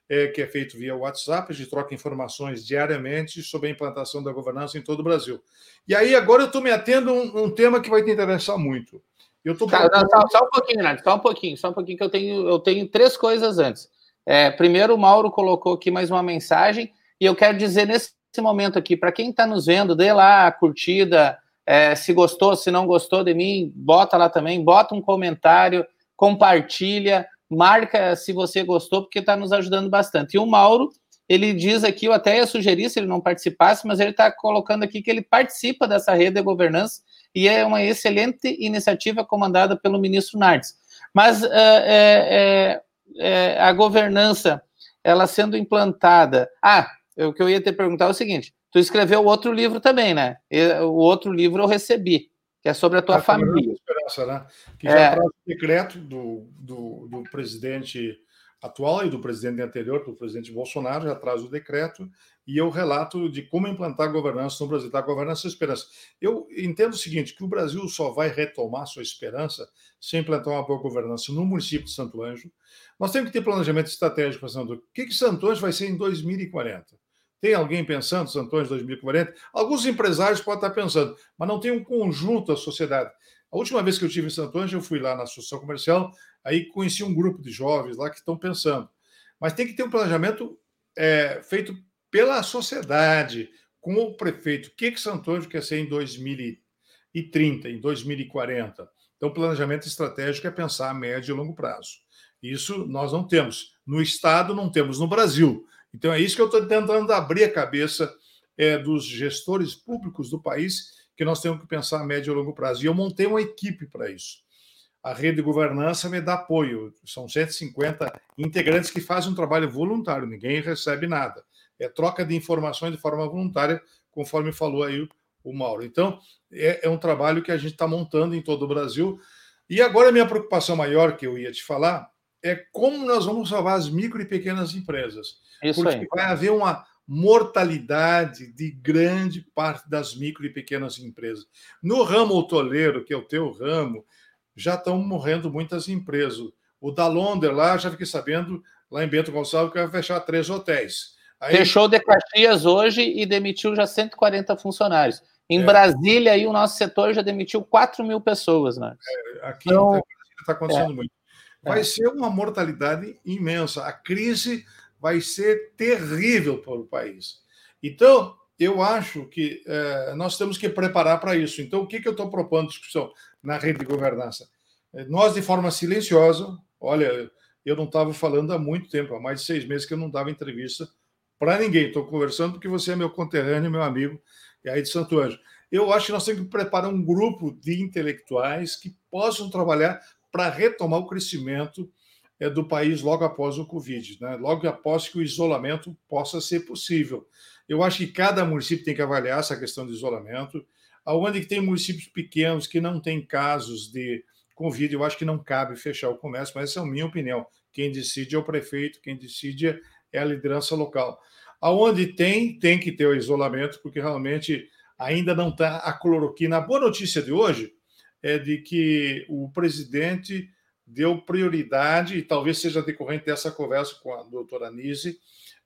Speaker 2: é, que é feito via WhatsApp, a gente troca informações diariamente sobre a implantação da governança em todo o Brasil. E aí, agora eu estou me atendo a um, um tema que vai te interessar muito.
Speaker 1: Eu tô tá, não, só, só, um pouquinho, Nath, só um pouquinho, só um pouquinho que eu tenho, eu tenho três coisas antes. É, primeiro, o Mauro colocou aqui mais uma mensagem, e eu quero dizer nesse momento aqui, para quem está nos vendo, dê lá a curtida, é, se gostou, se não gostou de mim, bota lá também, bota um comentário, compartilha, marca se você gostou, porque está nos ajudando bastante. E o Mauro, ele diz aqui, eu até ia sugerir se ele não participasse, mas ele está colocando aqui que ele participa dessa rede de governança e é uma excelente iniciativa comandada pelo ministro Nardes. Mas é, é, a governança, ela sendo implantada. Ah, o que eu ia te perguntar é o seguinte: tu escreveu outro livro também, né? O outro livro eu recebi, que é sobre a tua a família.
Speaker 2: Esperança, né? Que já é... traz o decreto do, do, do presidente atual e do presidente anterior, do presidente Bolsonaro, já traz o decreto e eu relato de como implantar a governança no Brasil, da governança e esperança. Eu entendo o seguinte, que o Brasil só vai retomar sua esperança se implantar uma boa governança no município de Santo Anjo. Nós temos que ter planejamento estratégico Santo Anjo. O que, que Santo Anjo vai ser em 2040? Tem alguém pensando Anjo 2040? Alguns empresários podem estar pensando, mas não tem um conjunto da sociedade. A última vez que eu tive em Anjo, eu fui lá na Associação Comercial, aí conheci um grupo de jovens lá que estão pensando. Mas tem que ter um planejamento é, feito pela sociedade, com o prefeito. O que, que Anjo quer ser em 2030, em 2040? Então, planejamento estratégico é pensar a médio e longo prazo. Isso nós não temos. No Estado, não temos. No Brasil. Então, é isso que eu estou tentando abrir a cabeça é, dos gestores públicos do país, que nós temos que pensar a médio e longo prazo. E eu montei uma equipe para isso. A rede de governança me dá apoio. São 150 integrantes que fazem um trabalho voluntário, ninguém recebe nada é troca de informações de forma voluntária, conforme falou aí o Mauro. Então, é, é um trabalho que a gente está montando em todo o Brasil. E agora a minha preocupação maior que eu ia te falar é como nós vamos salvar as micro e pequenas empresas. Isso porque aí. vai haver uma mortalidade de grande parte das micro e pequenas empresas. No ramo hoteleiro, que é o teu ramo, já estão morrendo muitas empresas. O da Londer lá, já fiquei sabendo, lá em Bento Gonçalves, que vai fechar três hotéis.
Speaker 1: Aí... Fechou de Caxias hoje e demitiu já 140 funcionários. Em é. Brasília, aí, o nosso setor já demitiu 4 mil pessoas. Né?
Speaker 2: É, aqui então, está acontecendo é. muito. Vai é. ser uma mortalidade imensa. A crise vai ser terrível para o país. Então, eu acho que é, nós temos que preparar para isso. Então, o que, que eu estou propondo discussão na rede de governança? É, nós, de forma silenciosa, olha, eu não estava falando há muito tempo, há mais de seis meses que eu não dava entrevista para ninguém. Estou conversando porque você é meu conterrâneo, meu amigo, e aí de Santo Anjo. Eu acho que nós temos que preparar um grupo de intelectuais que possam trabalhar para retomar o crescimento é, do país logo após o Covid, né? logo após que o isolamento possa ser possível. Eu acho que cada município tem que avaliar essa questão de isolamento. Aonde tem municípios pequenos que não têm casos de Covid, eu acho que não cabe fechar o comércio, mas essa é a minha opinião. Quem decide é o prefeito, quem decide é a liderança local. Aonde tem, tem que ter o isolamento, porque realmente ainda não está a cloroquina. A boa notícia de hoje é de que o presidente deu prioridade, e talvez seja decorrente dessa conversa com a doutora Nise,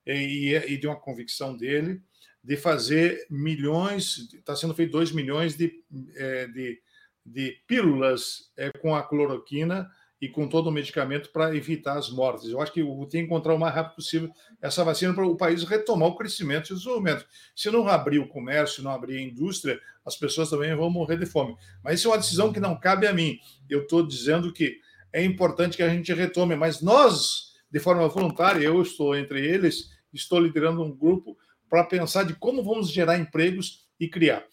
Speaker 2: e, e de uma convicção dele, de fazer milhões, está sendo feito 2 milhões de, é, de, de pílulas é, com a cloroquina e com todo o medicamento para evitar as mortes. Eu acho que tem que encontrar o mais rápido possível essa vacina para o país retomar o crescimento e o desenvolvimento. Se não abrir o comércio, não abrir a indústria, as pessoas também vão morrer de fome. Mas isso é uma decisão que não cabe a mim. Eu estou dizendo que é importante que a gente retome, mas nós, de forma voluntária, eu estou entre eles, estou liderando um grupo para pensar de como vamos gerar empregos e criar.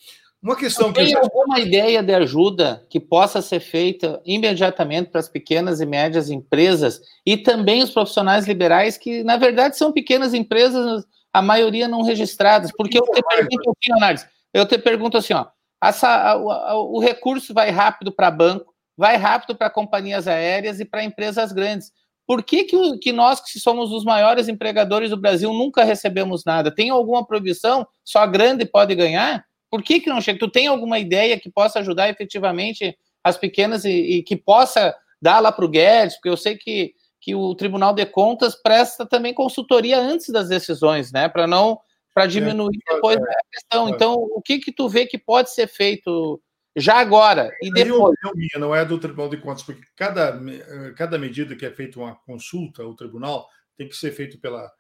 Speaker 1: Uma questão Tem que. Tem alguma ideia de ajuda que possa ser feita imediatamente para as pequenas e médias empresas e também os profissionais liberais, que na verdade são pequenas empresas, a maioria não registradas? Porque eu te pergunto, assim, eu te pergunto assim, ó, essa, o, o recurso vai rápido para banco, vai rápido para companhias aéreas e para empresas grandes. Por que, que, que, nós, que somos os maiores empregadores do Brasil, nunca recebemos nada? Tem alguma proibição? Só grande pode ganhar? Por que, que não chega? Tu tem alguma ideia que possa ajudar efetivamente as pequenas e, e que possa dar lá para o Guedes? Porque eu sei que, que o Tribunal de Contas presta também consultoria antes das decisões, né? Para não para diminuir é, depois é, a questão. É. Então, o que que tu vê que pode ser feito já agora e depois?
Speaker 2: Eu, minha, não é do Tribunal de Contas, porque cada, cada medida que é feita uma consulta ao tribunal tem que ser feito pela,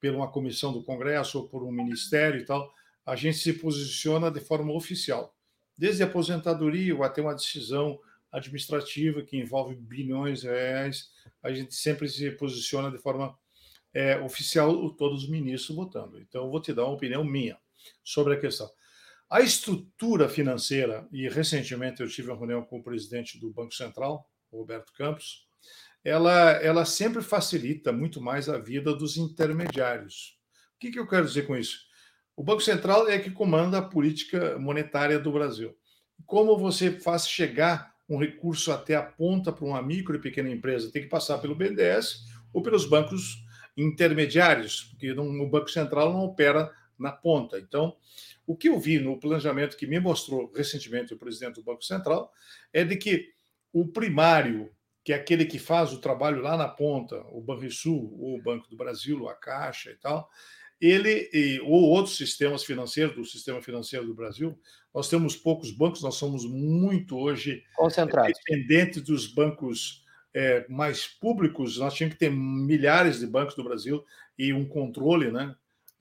Speaker 2: pela uma comissão do Congresso ou por um ministério e tal a gente se posiciona de forma oficial, desde a aposentadoria até uma decisão administrativa que envolve bilhões de reais, a gente sempre se posiciona de forma é, oficial, todos os ministros votando. Então, vou te dar uma opinião minha sobre a questão. A estrutura financeira, e recentemente eu tive uma reunião com o presidente do Banco Central, Roberto Campos, ela, ela sempre facilita muito mais a vida dos intermediários. O que, que eu quero dizer com isso? O Banco Central é que comanda a política monetária do Brasil. Como você faz chegar um recurso até a ponta para uma micro e pequena empresa? Tem que passar pelo BNDES ou pelos bancos intermediários, porque o Banco Central não opera na ponta. Então, o que eu vi no planejamento que me mostrou recentemente o presidente do Banco Central é de que o primário, que é aquele que faz o trabalho lá na ponta, o Banrisul, o Banco do Brasil, a Caixa e tal, ele e, ou outros sistemas financeiros do sistema financeiro do Brasil, nós temos poucos bancos, nós somos muito hoje
Speaker 1: concentrados,
Speaker 2: dependentes dos bancos é, mais públicos. Nós tínhamos que ter milhares de bancos no Brasil e um controle, né,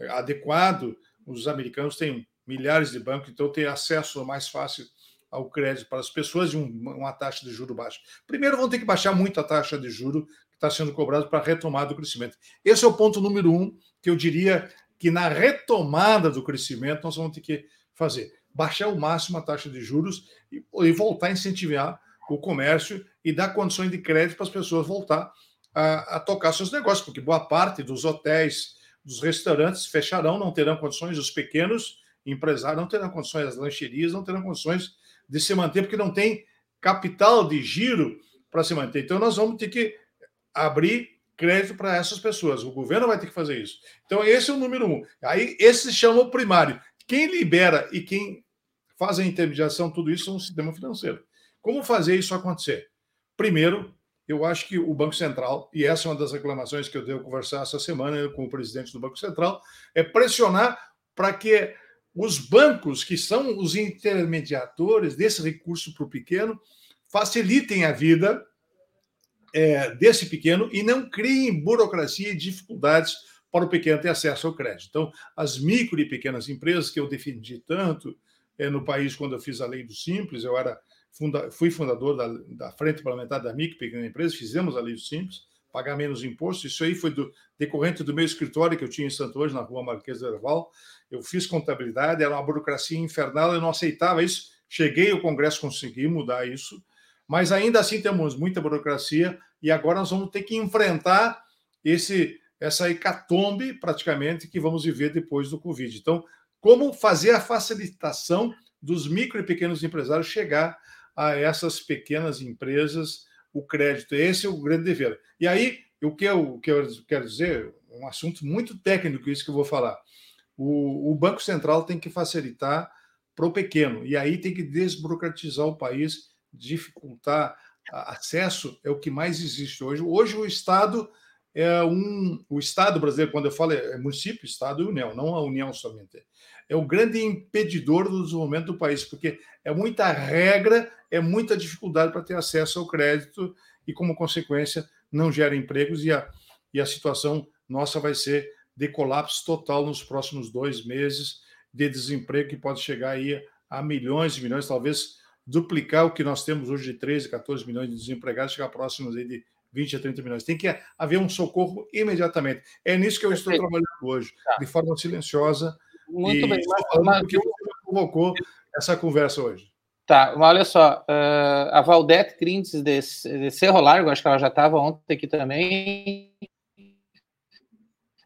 Speaker 2: adequado. Os americanos têm milhares de bancos, então ter acesso mais fácil ao crédito para as pessoas e um, uma taxa de juro baixa. Primeiro, vão ter que baixar muito a taxa de juro que está sendo cobrado para a retomada do crescimento. Esse é o ponto número um que eu diria que na retomada do crescimento nós vamos ter que fazer. Baixar o máximo a taxa de juros e, e voltar a incentivar o comércio e dar condições de crédito para as pessoas voltar a, a, tocar seus negócios, porque boa parte dos hotéis, dos restaurantes fecharão, não terão condições, os pequenos empresários não terão condições, as lancherias não terão condições de se manter, porque não tem capital de giro para se manter. Então, nós vamos ter que abrir crédito para essas pessoas. O governo vai ter que fazer isso. Então, esse é o número um. Aí, esse se chama o primário. Quem libera e quem faz a intermediação, tudo isso é um sistema financeiro. Como fazer isso acontecer? Primeiro, eu acho que o Banco Central, e essa é uma das reclamações que eu devo conversar essa semana com o presidente do Banco Central, é pressionar para que os bancos, que são os intermediadores desse recurso para o pequeno, facilitem a vida é, desse pequeno e não criem burocracia e dificuldades para o pequeno ter acesso ao crédito. Então, as micro e pequenas empresas que eu defendi tanto é, no país quando eu fiz a lei do Simples, eu era funda, fui fundador da, da Frente Parlamentar da Micro e Pequena Empresa, fizemos a lei do Simples, pagar menos imposto. Isso aí foi do, decorrente do meu escritório que eu tinha em Santo Hoje, na rua Marquês de Herval. Eu fiz contabilidade, era uma burocracia infernal, eu não aceitava isso. Cheguei ao Congresso, consegui mudar isso, mas ainda assim temos muita burocracia e agora nós vamos ter que enfrentar esse essa hecatombe praticamente que vamos viver depois do Covid. Então, como fazer a facilitação dos micro e pequenos empresários chegar a essas pequenas empresas o crédito. Esse é o grande dever. E aí, o que eu, o que eu quero dizer, um assunto muito técnico, isso que eu vou falar. O, o Banco Central tem que facilitar para o pequeno, e aí tem que desburocratizar o país, dificultar acesso, é o que mais existe hoje. Hoje o Estado é um. O Estado brasileiro, quando eu falo é município, Estado e União, não a União somente é o grande impedidor do desenvolvimento do país, porque é muita regra, é muita dificuldade para ter acesso ao crédito e, como consequência, não gera empregos e a, e a situação nossa vai ser de colapso total nos próximos dois meses de desemprego que pode chegar aí a milhões e milhões, talvez duplicar o que nós temos hoje de 13, 14 milhões de desempregados, chegar próximos aí de 20 a 30 milhões. Tem que haver um socorro imediatamente. É nisso que eu estou trabalhando hoje, tá. de forma silenciosa,
Speaker 1: muito e bem.
Speaker 2: Mas, que provocou essa conversa hoje.
Speaker 1: Tá, mas olha só, uh, a Valdete Crintes de, de Cerro Largo, acho que ela já estava ontem aqui também.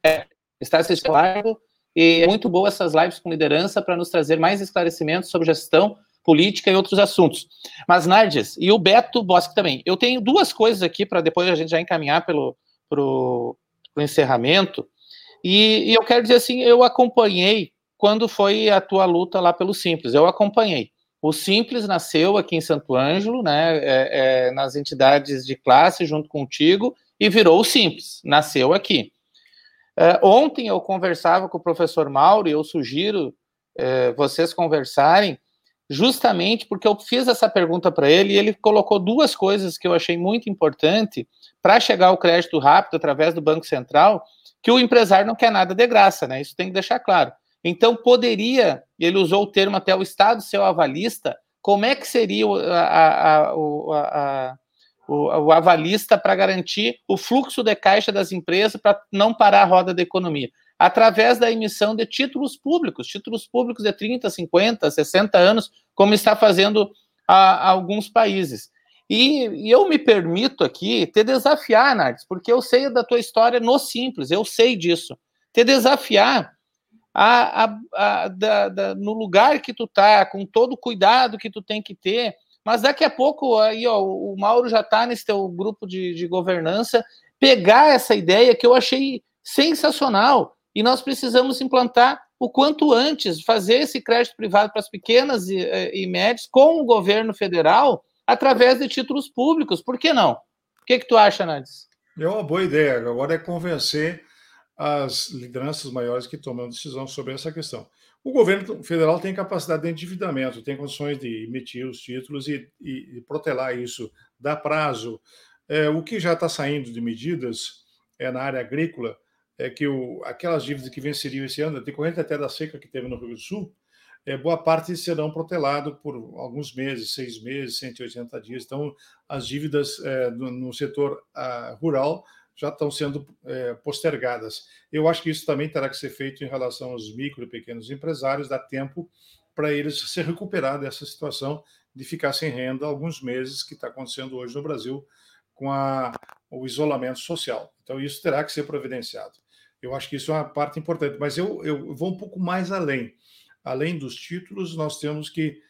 Speaker 1: É, está assistindo Largo, e é muito boa essas lives com liderança para nos trazer mais esclarecimentos sobre gestão, política e outros assuntos. Mas, Nardes, e o Beto Bosque também. Eu tenho duas coisas aqui para depois a gente já encaminhar pelo pro, encerramento. E, e, eu quero dizer assim, eu acompanhei quando foi a tua luta lá pelo Simples, eu acompanhei. O Simples nasceu aqui em Santo Ângelo, né, é, é, nas entidades de classe junto contigo, e virou o Simples, nasceu aqui. É, ontem eu conversava com o professor Mauro, e eu sugiro é, vocês conversarem, justamente porque eu fiz essa pergunta para ele, e ele colocou duas coisas que eu achei muito importante para chegar ao crédito rápido através do Banco Central, que o empresário não quer nada de graça, né? Isso tem que deixar claro. Então, poderia, ele usou o termo até o Estado ser o avalista, como é que seria a, a, a, o, o avalista para garantir o fluxo de caixa das empresas para não parar a roda da economia? Através da emissão de títulos públicos, títulos públicos de 30, 50, 60 anos, como está fazendo a, alguns países. E, e, eu me permito aqui te desafiar, Nardes, porque eu sei da tua história no simples, eu sei disso. Te desafiar a, a, a da, da, no lugar que tu tá, com todo o cuidado que tu tem que ter. Mas daqui a pouco, aí, ó, o Mauro já está nesse teu grupo de, de governança, pegar essa ideia que eu achei sensacional. E nós precisamos implantar o quanto antes, fazer esse crédito privado para as pequenas e, e médias com o governo federal através de títulos públicos. Por que não? O que, que tu acha, Nantes?
Speaker 2: É uma boa ideia. Agora é convencer as lideranças maiores que tomam decisão sobre essa questão. O governo federal tem capacidade de endividamento, tem condições de emitir os títulos e, e, e protelar isso, dar prazo. É, o que já está saindo de medidas é na área agrícola é que o, aquelas dívidas que venceriam esse ano, decorrente até da seca que teve no Rio Grande do Sul, é, boa parte serão protelados por alguns meses, seis meses, 180 dias. Então, as dívidas é, no, no, setor a, rural já estão sendo é, postergadas. Eu acho que isso também terá que ser feito em relação aos micro e pequenos empresários, dá tempo para eles se recuperar dessa situação de ficar sem renda alguns meses, que está acontecendo hoje no Brasil com a, o isolamento social. Então, isso terá que ser providenciado. Eu acho que isso é uma parte importante, mas eu, eu vou um pouco mais além além dos títulos, nós temos que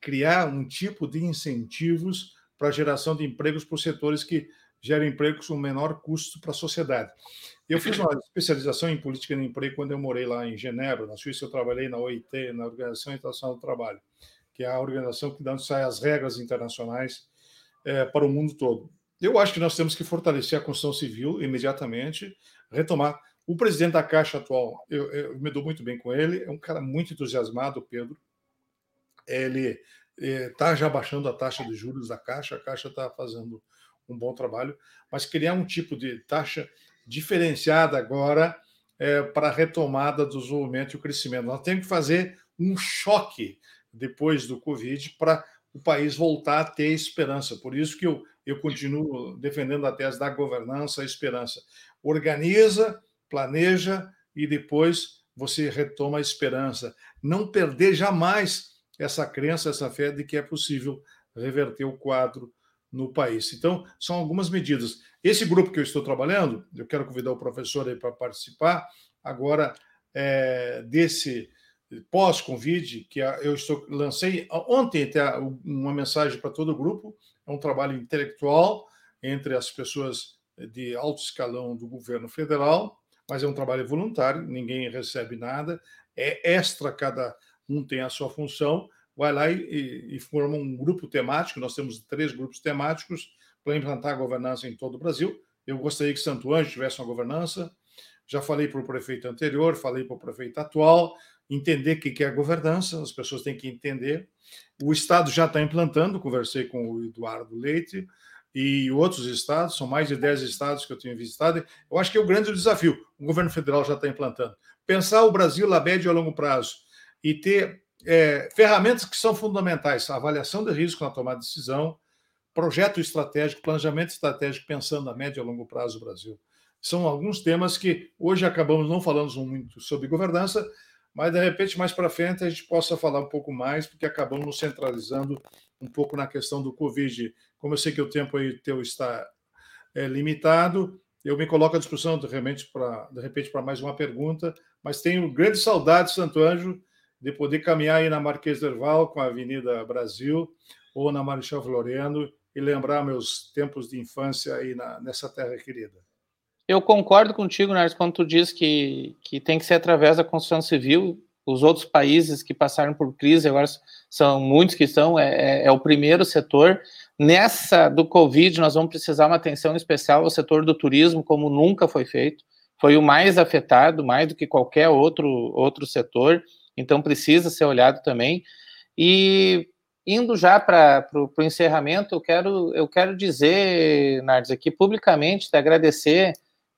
Speaker 2: criar um tipo de incentivos para a geração de empregos para os setores que geram empregos com menor custo para a sociedade. Eu fiz uma especialização em política de emprego quando eu morei lá em Genebra, na Suíça. Eu trabalhei na OIT, na Organização Internacional do Trabalho, que é a organização que dá as regras internacionais é, para o mundo todo. eu acho que nós temos que fortalecer a construção civil imediatamente, retomar. O presidente da Caixa atual, eu, eu me dou muito bem com ele, é um cara muito entusiasmado, Pedro. Ele está é, já baixando a taxa de juros da Caixa, a Caixa está fazendo um bom trabalho, mas criar um tipo de taxa diferenciada agora é, para a retomada do desenvolvimento e o crescimento. Nós temos que fazer um choque depois do Covid para o país voltar a ter esperança. Por isso que eu, eu continuo defendendo a tese da governança, a esperança. Organiza, planeja e depois você retoma a esperança. Não perder jamais essa crença, essa fé de que é possível reverter o quadro no país. Então, são algumas medidas. Esse grupo que eu estou trabalhando, eu quero convidar o professor aí para participar, agora é, desse pós-Covid, que eu estou, lancei ontem até uma mensagem para todo o grupo, é um trabalho intelectual entre as pessoas de alto escalão do governo federal, mas é um trabalho voluntário, ninguém recebe nada, é extra, cada um tem a sua função, vai lá e, e forma um grupo temático. Nós temos três grupos temáticos para implantar a governança em todo o Brasil. Eu gostaria que Santo Anjo tivesse uma governança. Já falei para o prefeito anterior, falei para o prefeito atual, entender o que é governança, as pessoas têm que entender. O Estado já está implantando, conversei com o Eduardo Leite e outros estados, são mais de 10 estados que eu tenho visitado. Eu acho que é o grande desafio, o governo federal já está implantando. Pensar o Brasil a médio e a longo prazo e ter é, ferramentas que são fundamentais: avaliação de risco na tomada de decisão, projeto estratégico, planejamento estratégico pensando a médio e a longo prazo do Brasil. São alguns temas que hoje acabamos não falando muito sobre governança, mas de repente mais para frente a gente possa falar um pouco mais, porque acabamos centralizando um pouco na questão do Covid. Como eu sei que o tempo aí teu está é, limitado, eu me coloco à disposição de, repente para de repente para mais uma pergunta, mas tenho grande saudade, Santo Anjo, de poder caminhar aí na Marquês Derval com a Avenida Brasil ou na Marechal Floriano e lembrar meus tempos de infância aí na, nessa terra querida.
Speaker 1: Eu concordo contigo, Nardes, quando tu diz que, que tem que ser através da construção civil. Os outros países que passaram por crise, agora são muitos que estão, é, é, é o primeiro setor. Nessa do Covid, nós vamos precisar uma atenção especial ao setor do turismo, como nunca foi feito. Foi o mais afetado, mais do que qualquer outro, outro setor então precisa ser olhado também. E indo já para o encerramento, eu quero, eu quero dizer, Nardes, aqui publicamente, te agradecer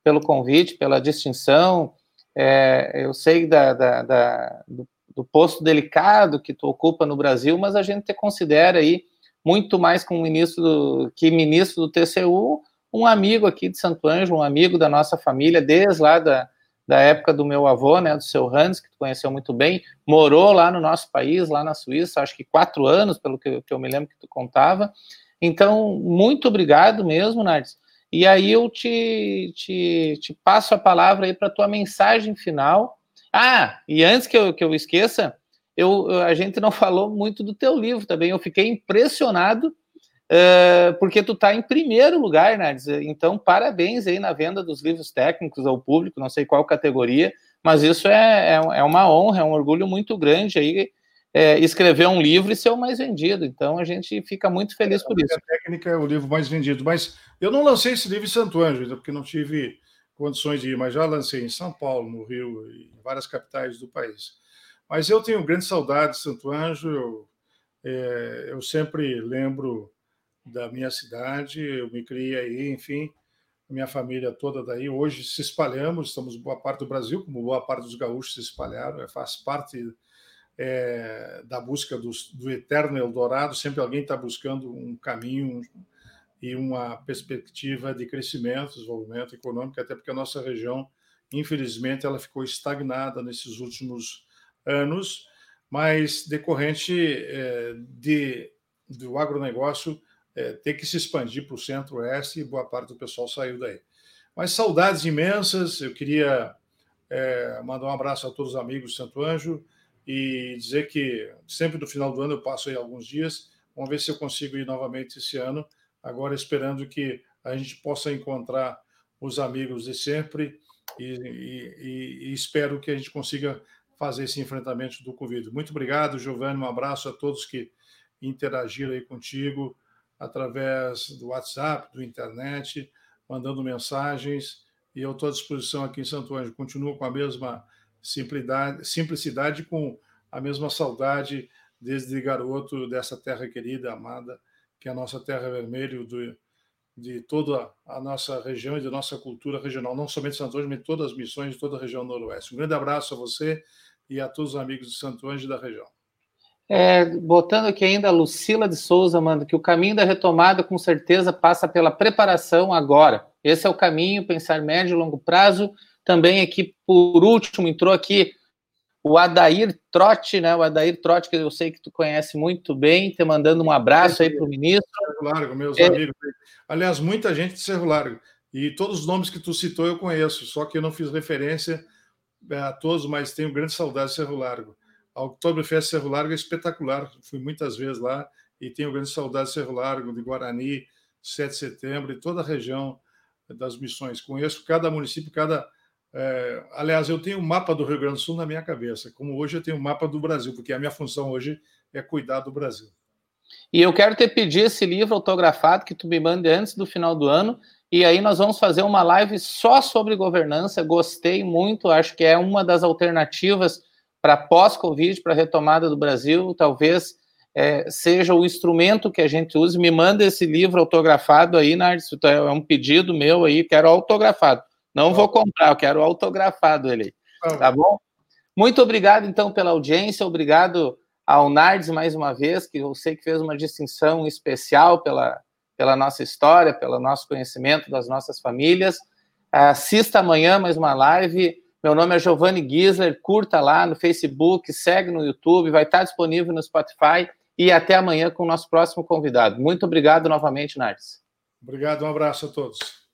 Speaker 1: pelo convite, pela distinção. É, eu sei da, da, da do, do, posto delicado que tu ocupa no Brasil, mas a gente te considera aí muito mais como ministro do, que ministro do TCU, um amigo aqui de Santo Anjo, um amigo da nossa família, desde lá da, da época do meu avô, né, do seu Hans, que tu conheceu muito bem, morou lá no nosso país, lá na Suíça, acho que quatro anos, pelo que, que eu me lembro que tu contava. Então, muito obrigado mesmo, Nardes. E aí eu te, te, te passo a palavra aí para tua mensagem final. Ah, e antes que eu, que eu esqueça, eu, a gente não falou muito do teu livro também. Eu fiquei impressionado Uh, porque tu está em primeiro lugar, né? Então, parabéns aí na venda dos livros técnicos ao público, não sei qual categoria, mas isso é, é, é uma honra, é um orgulho muito grande aí é, escrever um livro e ser o mais vendido. Então, a gente fica muito feliz por isso.
Speaker 2: A técnica é o livro mais vendido, mas eu não lancei esse livro em Santo Ângelo, porque não tive condições de ir, mas já lancei em São Paulo, no Rio e em várias capitais do país. Mas eu tenho grande saudade de Santo Ângelo, eu, é, eu sempre lembro da minha cidade, eu me criei aí, enfim, minha família toda daí. Hoje se espalhamos, estamos boa parte do Brasil, como boa parte dos gaúchos se espalharam, é, faz parte é, da busca do, do eterno Eldorado, sempre alguém está buscando um caminho e uma perspectiva de crescimento, desenvolvimento econômico, até porque a nossa região, infelizmente, ela ficou estagnada nesses últimos anos, mas decorrente é, de, do agronegócio é, ter que se expandir para o centro-oeste e boa parte do pessoal saiu daí. Mas saudades imensas, eu queria é, mandar um abraço a todos os amigos do Santo Anjo e dizer que sempre no final do ano eu passo aí alguns dias, vamos ver se eu consigo ir novamente esse ano, agora esperando que a gente possa encontrar os amigos de sempre e, e, e espero que a gente consiga fazer esse enfrentamento do Covid. Muito obrigado, Giovanni, um abraço a todos que interagiram aí contigo através do WhatsApp, do internet, mandando mensagens. E eu estou à disposição aqui em Santo Anjo. Continuo com a mesma simplicidade, simplicidade com a mesma saudade desde garoto dessa terra querida, amada, que é a nossa terra vermelha, do, de toda a nossa região e da nossa cultura regional, não somente Santo Anjo, mas todas as missões de toda a região noroeste. Um grande abraço a você e a todos os amigos de Santo Anjo e da região.
Speaker 1: É, botando aqui ainda a Lucila de Souza, manda que o caminho da retomada com certeza passa pela preparação agora. Esse é o caminho, pensar médio e longo prazo. Também aqui, por último, entrou aqui o Adair Trotti, né? O Adair Trotti, que eu sei que tu conhece muito bem, te mandando um abraço aí para o ministro.
Speaker 2: Cerro Largo, meus é... amigos. Aliás, muita gente de Cerro Largo. E todos os nomes que tu citou eu conheço, só que eu não fiz referência é, a todos, mas tenho grande saudade de Cerro Largo. A Oktoberfest Cerro Largo é espetacular, fui muitas vezes lá e tenho grande saudade de Cerro Largo, de Guarani, 7 de setembro e toda a região das missões. Conheço cada município, cada é, aliás, eu tenho o um mapa do Rio Grande do Sul na minha cabeça, como hoje eu tenho o um mapa do Brasil, porque a minha função hoje é cuidar do Brasil.
Speaker 1: E eu quero te pedir esse livro autografado que tu me mande antes do final do ano, e aí nós vamos fazer uma live só sobre governança. Gostei muito, acho que é uma das alternativas para pós-Covid, para a retomada do Brasil, talvez é, seja o instrumento que a gente use. Me manda esse livro autografado aí, Nardes, é um pedido meu aí, quero autografado. Não vou comprar, eu quero autografado ele. Tá bom? Muito obrigado, então, pela audiência. Obrigado ao Nardes mais uma vez, que eu sei que fez uma distinção especial pela, pela nossa história, pelo nosso conhecimento das nossas famílias. Assista amanhã mais uma live. Meu nome é Giovanni Gisler. Curta lá no Facebook, segue no YouTube, vai estar disponível no Spotify. E até amanhã com o nosso próximo convidado. Muito obrigado novamente, Nardes.
Speaker 2: Obrigado, um abraço a todos.